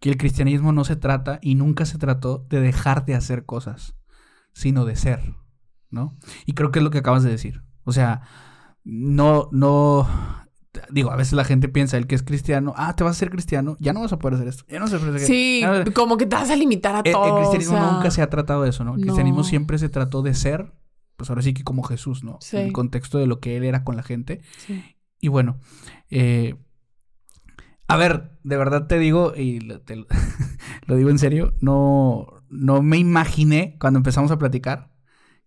que el cristianismo no se trata y nunca se trató de dejar de hacer cosas, sino de ser, ¿no? Y creo que es lo que acabas de decir. O sea, no, no, digo, a veces la gente piensa, el que es cristiano, ah, te vas a ser cristiano, ya no vas a poder hacer esto, ya no hacer Sí, como que te vas a limitar a todo. El, cristianismo nunca se ha tratado de eso, ¿no? El cristianismo siempre se trató de ser, pues ahora sí que como Jesús, ¿no? En el contexto de lo que él era con la gente. Sí. Y bueno, eh, A ver, de verdad te digo, y lo, te lo, lo digo en serio, no, no me imaginé cuando empezamos a platicar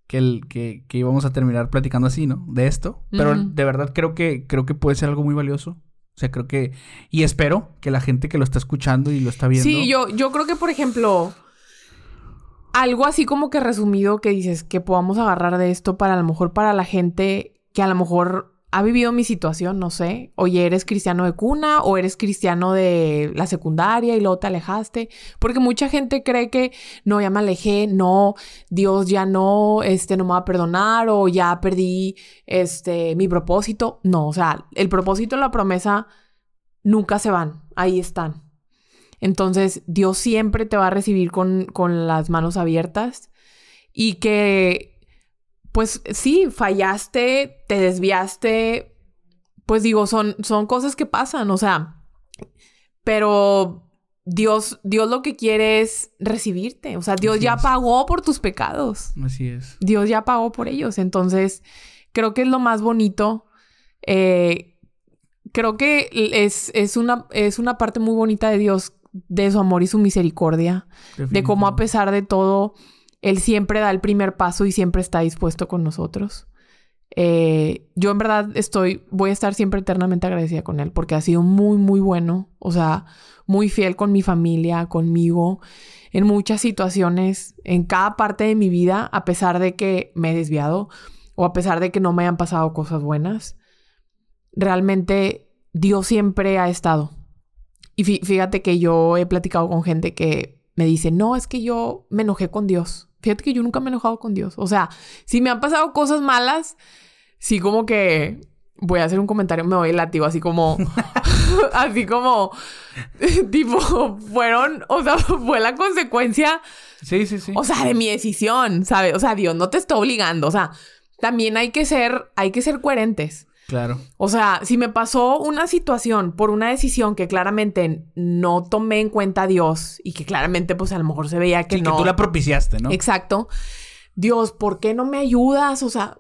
que, el, que, que íbamos a terminar platicando así, ¿no? De esto. Pero de verdad creo que, creo que puede ser algo muy valioso. O sea, creo que... Y espero que la gente que lo está escuchando y lo está viendo... Sí, yo, yo creo que, por ejemplo, algo así como que resumido que dices que podamos agarrar de esto para a lo mejor para la gente que a lo mejor ha vivido mi situación, no sé. Oye, eres cristiano de cuna o eres cristiano de la secundaria y luego te alejaste. Porque mucha gente cree que no, ya me alejé, no, Dios ya no, este, no me va a perdonar o ya perdí, este, mi propósito. No, o sea, el propósito y la promesa nunca se van, ahí están. Entonces, Dios siempre te va a recibir con, con las manos abiertas y que, pues sí, fallaste, te desviaste, pues digo, son, son cosas que pasan, o sea, pero Dios, Dios lo que quiere es recibirte, o sea, Dios Así ya es. pagó por tus pecados. Así es. Dios ya pagó por ellos. Entonces, creo que es lo más bonito. Eh, creo que es, es, una, es una parte muy bonita de Dios, de su amor y su misericordia, de cómo a pesar de todo, Él siempre da el primer paso y siempre está dispuesto con nosotros. Eh, yo en verdad estoy, voy a estar siempre eternamente agradecida con Él porque ha sido muy, muy bueno, o sea, muy fiel con mi familia, conmigo, en muchas situaciones, en cada parte de mi vida, a pesar de que me he desviado o a pesar de que no me hayan pasado cosas buenas, realmente Dios siempre ha estado. Y fí- fíjate que yo he platicado con gente que me dice, no, es que yo me enojé con Dios. Fíjate que yo nunca me he enojado con Dios. O sea, si me han pasado cosas malas, sí como que voy a hacer un comentario, me voy el látigo, así como, así como, tipo, fueron, o sea, fue la consecuencia, Sí, sí, sí. o sea, de mi decisión, ¿sabes? O sea, Dios no te está obligando, o sea, también hay que ser, hay que ser coherentes. Claro. O sea, si me pasó una situación por una decisión que claramente no tomé en cuenta a Dios y que claramente pues a lo mejor se veía que Sí, no. que tú la propiciaste, ¿no? Exacto. Dios, ¿por qué no me ayudas? O sea,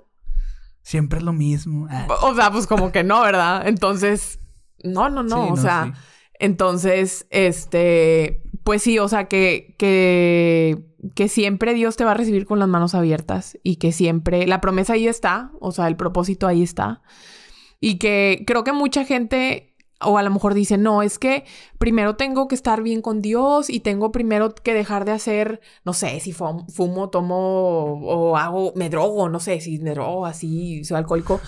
Siempre es lo mismo. Ah. o sea, pues como que no, ¿verdad? Entonces, no, no, no, Sí, o sea, sí. entonces, este, pues sí, o sea, que, que, que siempre Dios te va a recibir con las manos abiertas y que siempre, la promesa ahí está, o sea, el propósito ahí está. Y que creo que mucha gente, o a lo mejor dice, no, es que primero tengo que estar bien con Dios y tengo primero que dejar de hacer, no sé, si fum- fumo, tomo o hago, me drogo, no sé, si me drogo así, soy alcohólico.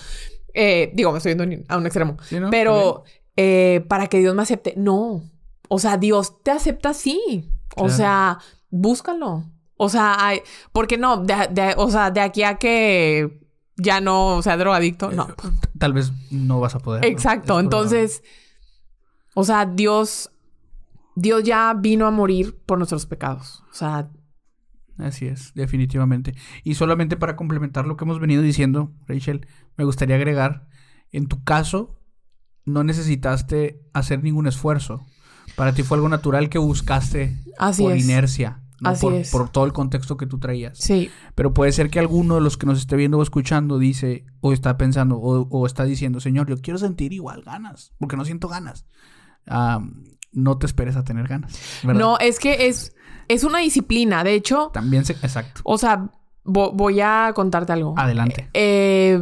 Eh, digo, me estoy yendo en- a un extremo. Sí, ¿no? Pero eh, para que Dios me acepte, no. O sea, Dios te acepta así. O Claro. sea, búscalo. O sea, hay- ¿por qué no? De, de- o sea, de aquí a que ya no sea drogadicto, no. Eh, Tal vez no vas a poder. Exacto. Es Entonces, o sea, Dios, Dios ya vino a morir por nuestros pecados. O sea, Así es, definitivamente. Y solamente para complementar lo que hemos venido diciendo, Rachel, me gustaría agregar, en tu caso, no necesitaste hacer ningún esfuerzo. Para ti fue algo natural que buscaste así por es. inercia, ¿no? Así por, es. por todo el contexto que tú traías. Sí, Pero puede ser que alguno de los que nos esté viendo o escuchando dice, o está pensando, o, o está diciendo, Señor, yo quiero sentir igual ganas, porque no siento ganas. No te esperes a tener ganas. ¿verdad? no, es que es, es una disciplina. De hecho, También se... Exacto. o sea, vo- voy a contarte algo. Adelante. Eh,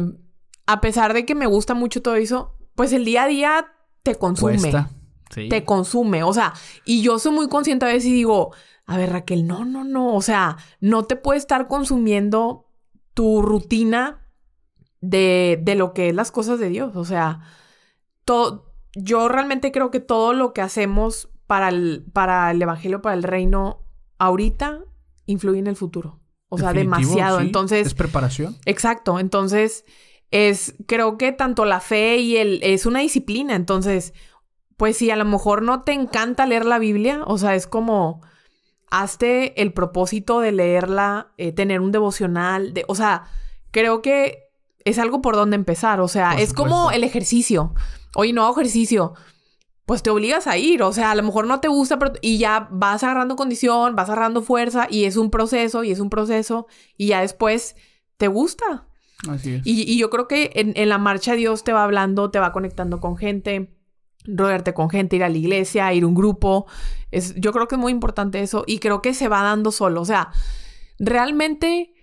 a pesar de que me gusta mucho todo eso, pues el día a día te consume. Cuesta. Sí. Te consume. O sea, y yo soy muy consciente a veces y digo, a ver, Raquel, no, no, no. O sea, no te puede estar consumiendo tu rutina de, de lo que es las cosas de Dios. O sea, todo, yo realmente creo que todo lo que hacemos para el, para el Evangelio, para el reino, ahorita influye en el futuro. O sea, Definitivo, demasiado. sí. Entonces, Es preparación. Exacto, entonces es, creo que tanto la fe y el, es una disciplina, entonces, pues si a lo mejor no te encanta leer la Biblia, o sea, es como, hazte el propósito de leerla, eh, tener un devocional, de, o sea, creo que es algo por donde empezar, o sea, Por es como el ejercicio, oye, no hago ejercicio. Pues te obligas a ir, o sea, a lo mejor no te gusta, pero y ya vas agarrando condición, vas agarrando fuerza y es un proceso y es un proceso y ya después te gusta. Así es. Y, y yo creo que en, en la marcha Dios te va hablando, te va conectando con gente. Rodearte con gente, ir a la iglesia, ir a un grupo. Es, yo creo que es muy importante eso y creo que se va dando solo. O sea, realmente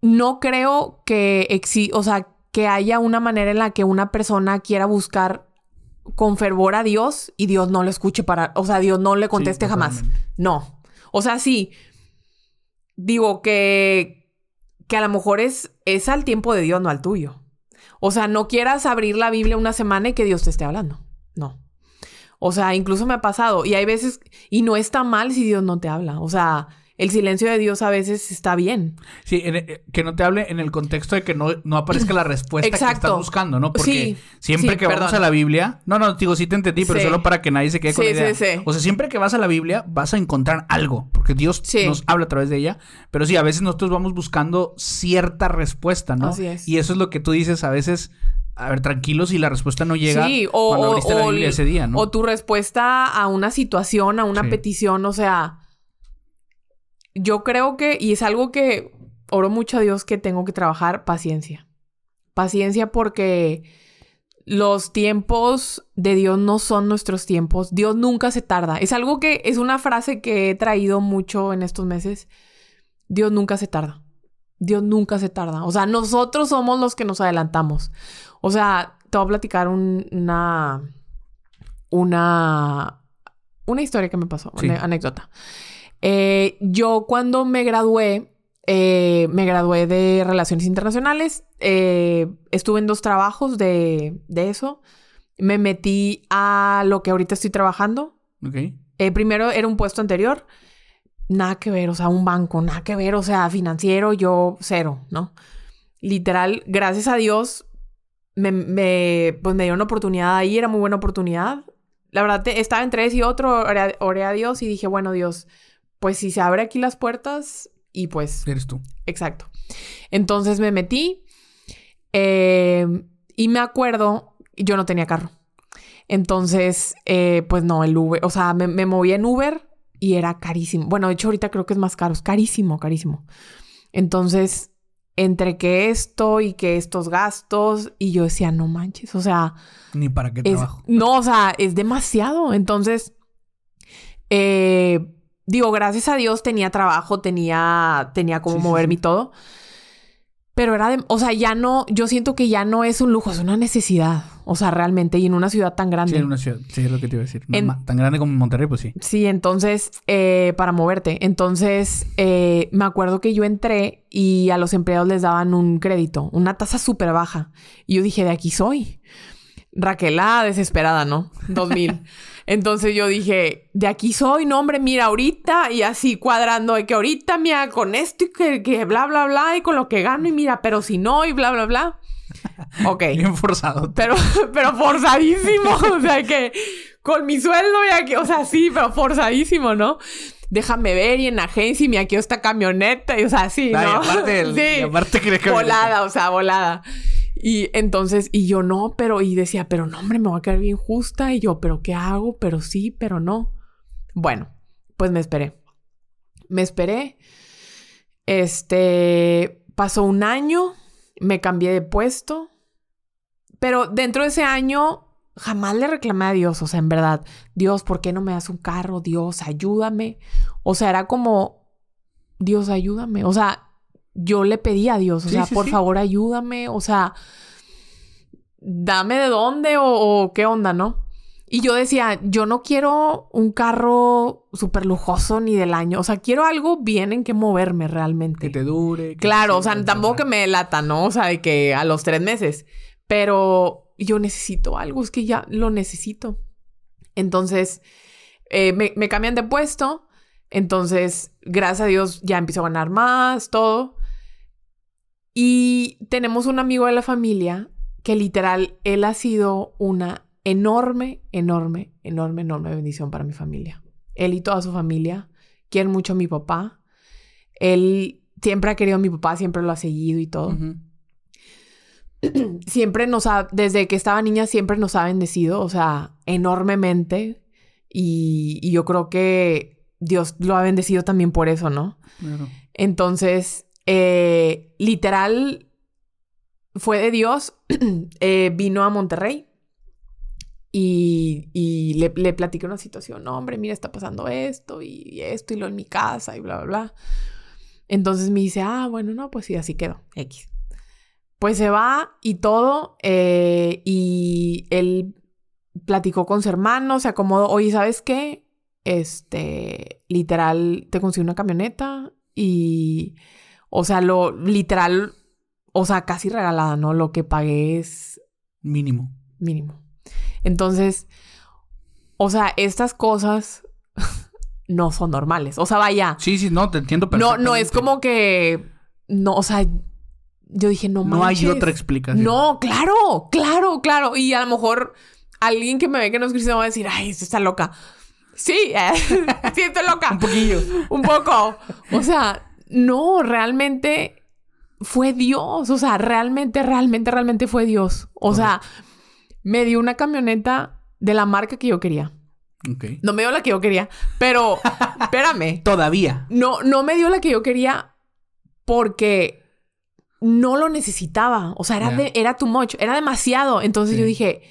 no creo que exi o sea, que haya una manera en la que una persona quiera buscar con fervor a Dios y Dios no le escuche para, o sea, Dios no le conteste jamás. No. O sea, sí. Digo que que a lo mejor es es al tiempo de Dios, no al tuyo. O sea, no quieras abrir la Biblia una semana y que Dios te esté hablando. No. O sea, incluso me ha pasado. Y hay veces, y no está mal si Dios no te habla. O sea, el silencio de Dios a veces está bien. Sí, eh, que no te hable en el contexto de que no, no aparezca la respuesta que estás buscando, ¿no? Porque siempre que vamos a la Biblia, no, no, digo, sí te entendí, pero solo para que nadie se quede con la idea. O sea, siempre que vas a la Biblia vas a encontrar algo, porque Dios nos habla a través de ella, pero sí, a veces nosotros vamos buscando cierta respuesta, ¿no? Así es. Y eso es lo que tú dices a veces a ver, tranquilos y la respuesta no llega sí, o, cuando abriste la Biblia ese día, ¿no? O tu respuesta a una situación, a una petición, o sea, yo creo que, y es algo que oro mucho a Dios que tengo que trabajar, paciencia. Paciencia porque los tiempos de Dios no son nuestros tiempos. Dios nunca se tarda. Es algo que es una frase que he traído mucho en estos meses. Dios nunca se tarda. Dios nunca se tarda. O sea, nosotros somos los que nos adelantamos. O sea, te voy a platicar una. Una. Una historia que me pasó, una anécdota. Eh, yo cuando me gradué, eh, me gradué de Relaciones Internacionales, eh, estuve en dos trabajos de, de, eso. Me metí a lo que ahorita estoy trabajando. Ok. primero era un puesto anterior, nada que ver, o sea, un banco, nada que ver, o sea, financiero, yo cero, ¿no? Literal, gracias a Dios, me, pues me dio una oportunidad ahí, era muy buena oportunidad. La verdad, estaba entre ese y otro, oré, a Dios y dije, bueno, Dios, pues si se abre aquí las puertas y pues... Eres tú. Exacto. Entonces me metí eh, y me acuerdo, yo no tenía carro. Entonces, eh, pues no, el Uber, o sea, me, me moví en Uber y era carísimo. Bueno, de hecho ahorita creo que es más caro, es carísimo, carísimo. Entonces, entre que esto y que estos gastos, y yo decía, no manches, o sea... Ni para qué trabajo. No, o sea, es demasiado. Entonces, eh, digo, gracias a Dios tenía trabajo, tenía, tenía como moverme y todo. Pero era de, o sea, ya no, yo siento que ya no es un lujo, es una necesidad. O sea, realmente, y en una ciudad tan grande. Sí, en una ciudad, sí, es lo que te iba a decir. tan grande como Monterrey, pues sí. Sí, entonces, eh, para moverte. Entonces, eh, me acuerdo que yo entré y a los empleados les daban un crédito, una tasa súper baja. Y yo dije, de aquí soy. Raquela, desesperada, ¿no? 2000. Entonces yo dije, de aquí soy, no, hombre, mira, ahorita, y así cuadrando, de que ahorita, mira, con esto y que, que bla, bla, bla, y con lo que gano, y mira, pero si no, y bla, bla, bla. Ok. Bien forzado. Pero, pero forzadísimo, o sea, que con mi sueldo, y aquí, o sea, sí, pero forzadísimo, ¿no? déjame ver y en agencia y me aquí esta camioneta y o sea, sí, ¿no? Aparte, sí. y aparte que volada, o sea, volada. Y entonces, y yo no, pero, y decía, pero no, hombre, me va a quedar bien justa. Y yo, pero ¿qué hago? Pero sí, pero no. Bueno, pues me esperé. Me esperé. Este, pasó un año, me cambié de puesto. Pero dentro de ese año jamás le reclamé a Dios, o sea, en verdad, Dios, ¿por qué no me das un carro? Dios, ayúdame. O sea, era como, Dios, ayúdame. O sea, yo le pedí a Dios, o sea, por favor ayúdame, o sea, dame de dónde o, qué onda, ¿no? Y yo decía, yo no quiero un carro súper lujoso ni del año. O sea, quiero algo bien en que moverme realmente. Que te dure. claro, o sea, tampoco que me lata, ¿no? O sea, de que a los tres meses. Pero yo necesito algo, es que ya lo necesito. Entonces, eh, me, me cambian de puesto. Entonces, gracias a Dios, ya empiezo a ganar más, todo. Y tenemos un amigo de la familia que literal, él ha sido una enorme, enorme, enorme, enorme bendición para mi familia. Él y toda su familia quieren mucho a mi papá. Él siempre ha querido a mi papá, siempre lo ha seguido y todo. Siempre nos ha, desde que estaba niña, siempre nos ha bendecido, o sea, enormemente. Y, y yo creo que Dios lo ha bendecido también por eso, ¿no? Entonces, eh, literal, fue de Dios, eh, vino a Monterrey y, y le, le platiqué una situación, no, hombre, mira, está pasando esto y, esto y lo en mi casa y bla, bla, bla. Entonces me dice, ah, bueno, no, pues sí, así quedó, X. Pues se va y todo, eh, y él platicó con su hermano, se acomodó, oye, ¿sabes qué? Este, literal, te conseguí una camioneta y, o sea, lo literal, o sea, casi regalada, ¿no? Lo que pagué es... Mínimo. Mínimo. Entonces, o sea, estas cosas no son normales. O sea, vaya. Sí, sí, no, te entiendo No, no es como que. No, o sea, yo dije, no No hay otra explicación. No, claro, claro, claro. Y a lo mejor alguien que me ve que no es cristiano va a decir, ay, esto está loca. Sí, eh, sí, estoy loca. Un poquillo. Un poco. O sea, no, realmente fue Dios. O sea, realmente, realmente, realmente fue Dios. O sea me dio una camioneta de la marca que yo quería. Okay. No me dio la que yo quería, pero espérame. Todavía. No, no me dio la que yo quería porque no lo necesitaba. O sea, era, era too much, era demasiado. Entonces yo dije,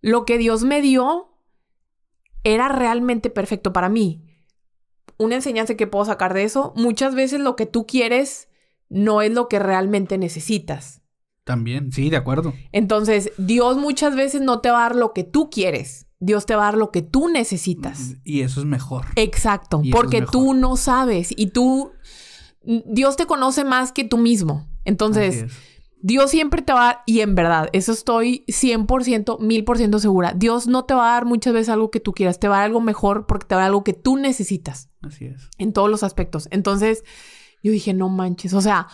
lo que Dios me dio era realmente perfecto para mí. Una enseñanza que puedo sacar de eso, muchas veces lo que tú quieres no es lo que realmente necesitas. También, sí, de acuerdo. Entonces, Dios muchas veces no te va a dar lo que tú quieres. Dios te va a dar lo que tú necesitas. Y eso es mejor. Exacto, porque tú no sabes y tú, Dios te conoce más que tú mismo. Entonces, Dios siempre te va a dar, y en verdad, eso estoy 100%, 1000% segura. Dios no te va a dar muchas veces algo que tú quieras, te va a dar algo mejor porque te va a dar algo que tú necesitas. Así es. En todos los aspectos. Entonces, yo dije, no manches, o sea,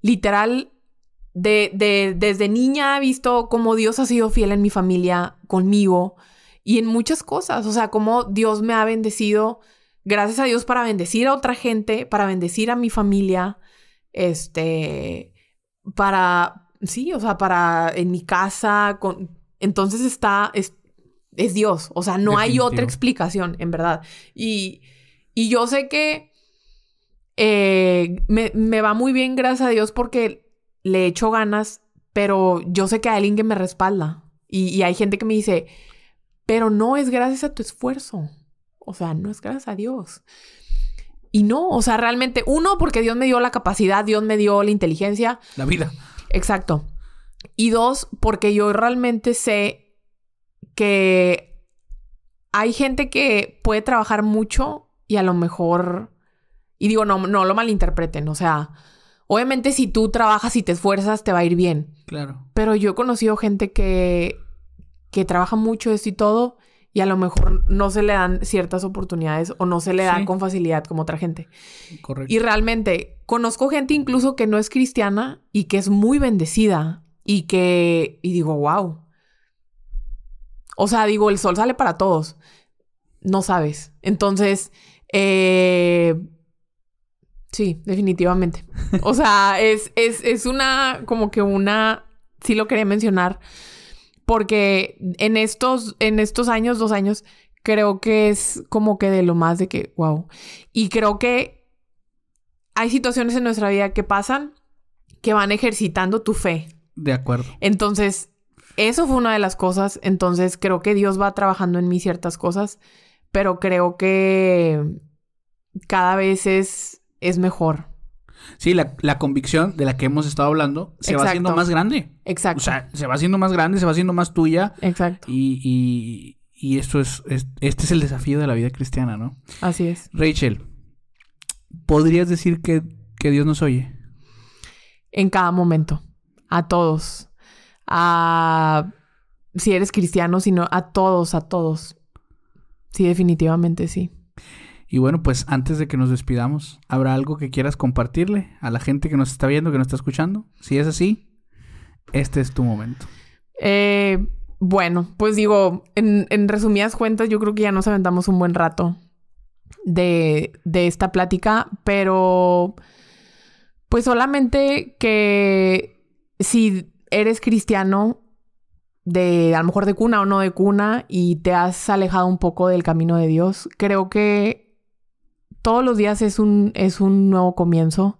literal, de, de, desde niña he visto cómo Dios ha sido fiel en mi familia, conmigo y en muchas cosas. O sea, cómo Dios me ha bendecido. Gracias a Dios para bendecir a otra gente, para bendecir a mi familia. Este, para, sí, o sea, para en mi casa. Con, entonces está, es, es Dios. O sea, no hay otra explicación, en verdad. Y, y yo sé que eh, me, me va muy bien, gracias a Dios, porque le echo ganas, pero yo sé que hay alguien que me respalda. Y, hay gente que me dice, pero no es gracias a tu esfuerzo. O sea, no es gracias a Dios. Y no, o sea, realmente, uno, porque Dios me dio la capacidad, Dios me dio la inteligencia. La vida. Exacto. Y dos, porque yo realmente sé que hay gente que puede trabajar mucho y a lo mejor, y digo, no, no lo malinterpreten, o sea, Obviamente si tú trabajas y te esfuerzas te va a ir bien. Claro. Pero yo he conocido gente que, que trabaja mucho esto y todo y a lo mejor no se le dan ciertas oportunidades o no se le dan con facilidad como otra gente. Correcto. Y realmente conozco gente incluso que no es cristiana y que es muy bendecida y que, y digo, wow. O sea, digo, el sol sale para todos. No sabes. Entonces, eh, Sí, definitivamente. O sea, es, es, es una, como que una, sí lo quería mencionar, porque en estos, en estos años, dos años, creo que es como que de lo más de que, wow. Y creo que hay situaciones en nuestra vida que pasan que van ejercitando tu fe. De acuerdo. Entonces, eso fue una de las cosas. Entonces, creo que Dios va trabajando en mí ciertas cosas, pero creo que cada vez es es mejor. Sí, la, convicción de la que hemos estado hablando se va haciendo más grande. Exacto. O sea, se va haciendo más grande, se va haciendo más tuya. Exacto. Y, y, y esto es, este es el desafío de la vida cristiana, ¿no? Así es. Rachel, ¿podrías decir que, que Dios nos oye? En cada momento. A todos. A si eres cristiano, sino a todos, a todos. Sí, definitivamente sí. Y bueno, pues antes de que nos despidamos, ¿habrá algo que quieras compartirle a la gente que nos está viendo, que nos está escuchando? Si es así, este es tu momento. Eh, bueno, pues digo, en, resumidas cuentas, yo creo que ya nos aventamos un buen rato de, de esta plática, pero pues solamente que si eres cristiano, de a lo mejor de cuna o no de cuna y te has alejado un poco del camino de Dios, creo que todos los días es un, es un nuevo comienzo.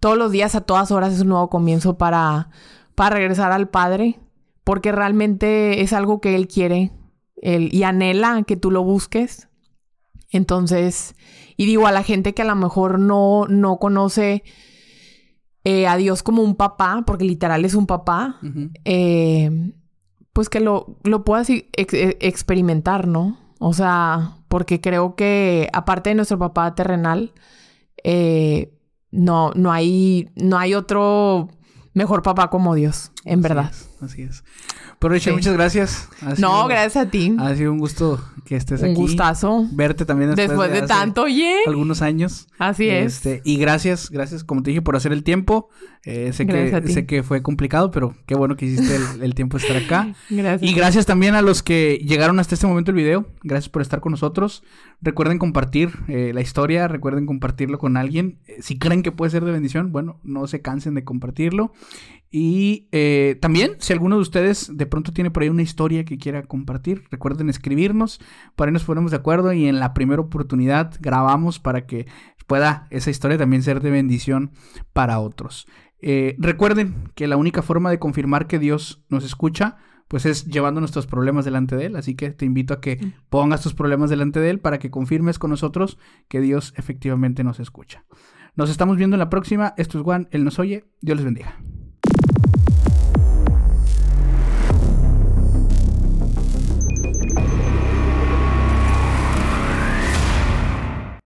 Todos los días, a todas horas, es un nuevo comienzo para, para regresar al Padre, porque realmente es algo que Él quiere. Él, y anhela que tú lo busques. Entonces, y digo a la gente que a lo mejor no, no conoce eh, a Dios como un papá, porque literal es un papá, eh, pues que lo, lo puedas e, experimentar, ¿no? O sea, porque creo que aparte de nuestro papá terrenal, eh, no, no, hay, no hay otro mejor papá como Dios, en verdad. así es. Pero Rachel, muchas gracias. no, gracias a ti. Ha sido un gusto que estés aquí. Un gustazo. Verte también después, después de, tanto, oye. Algunos años. Así es. Este, y gracias, gracias, como te dije, por hacer el tiempo. Eh, sé, que, sé que fue complicado, pero qué bueno que hiciste el, tiempo de estar acá. gracias. Y gracias también a los que llegaron hasta este momento del video. Gracias por estar con nosotros. Recuerden compartir eh, la historia, recuerden compartirlo con alguien. Eh, si creen que puede ser de bendición, bueno, no se cansen de compartirlo. Y eh, también, si alguno de ustedes de pronto tiene por ahí una historia que quiera compartir, recuerden escribirnos, para ahí nos ponemos de acuerdo y en la primera oportunidad grabamos para que pueda esa historia también ser de bendición para otros. Eh, recuerden que la única forma de confirmar que Dios nos escucha, pues es llevando nuestros problemas delante de Él. Así que te invito a que pongas tus problemas delante de Él para que confirmes con nosotros que Dios efectivamente nos escucha. Nos estamos viendo en la próxima. Esto es Juan, Él nos oye. Dios les bendiga.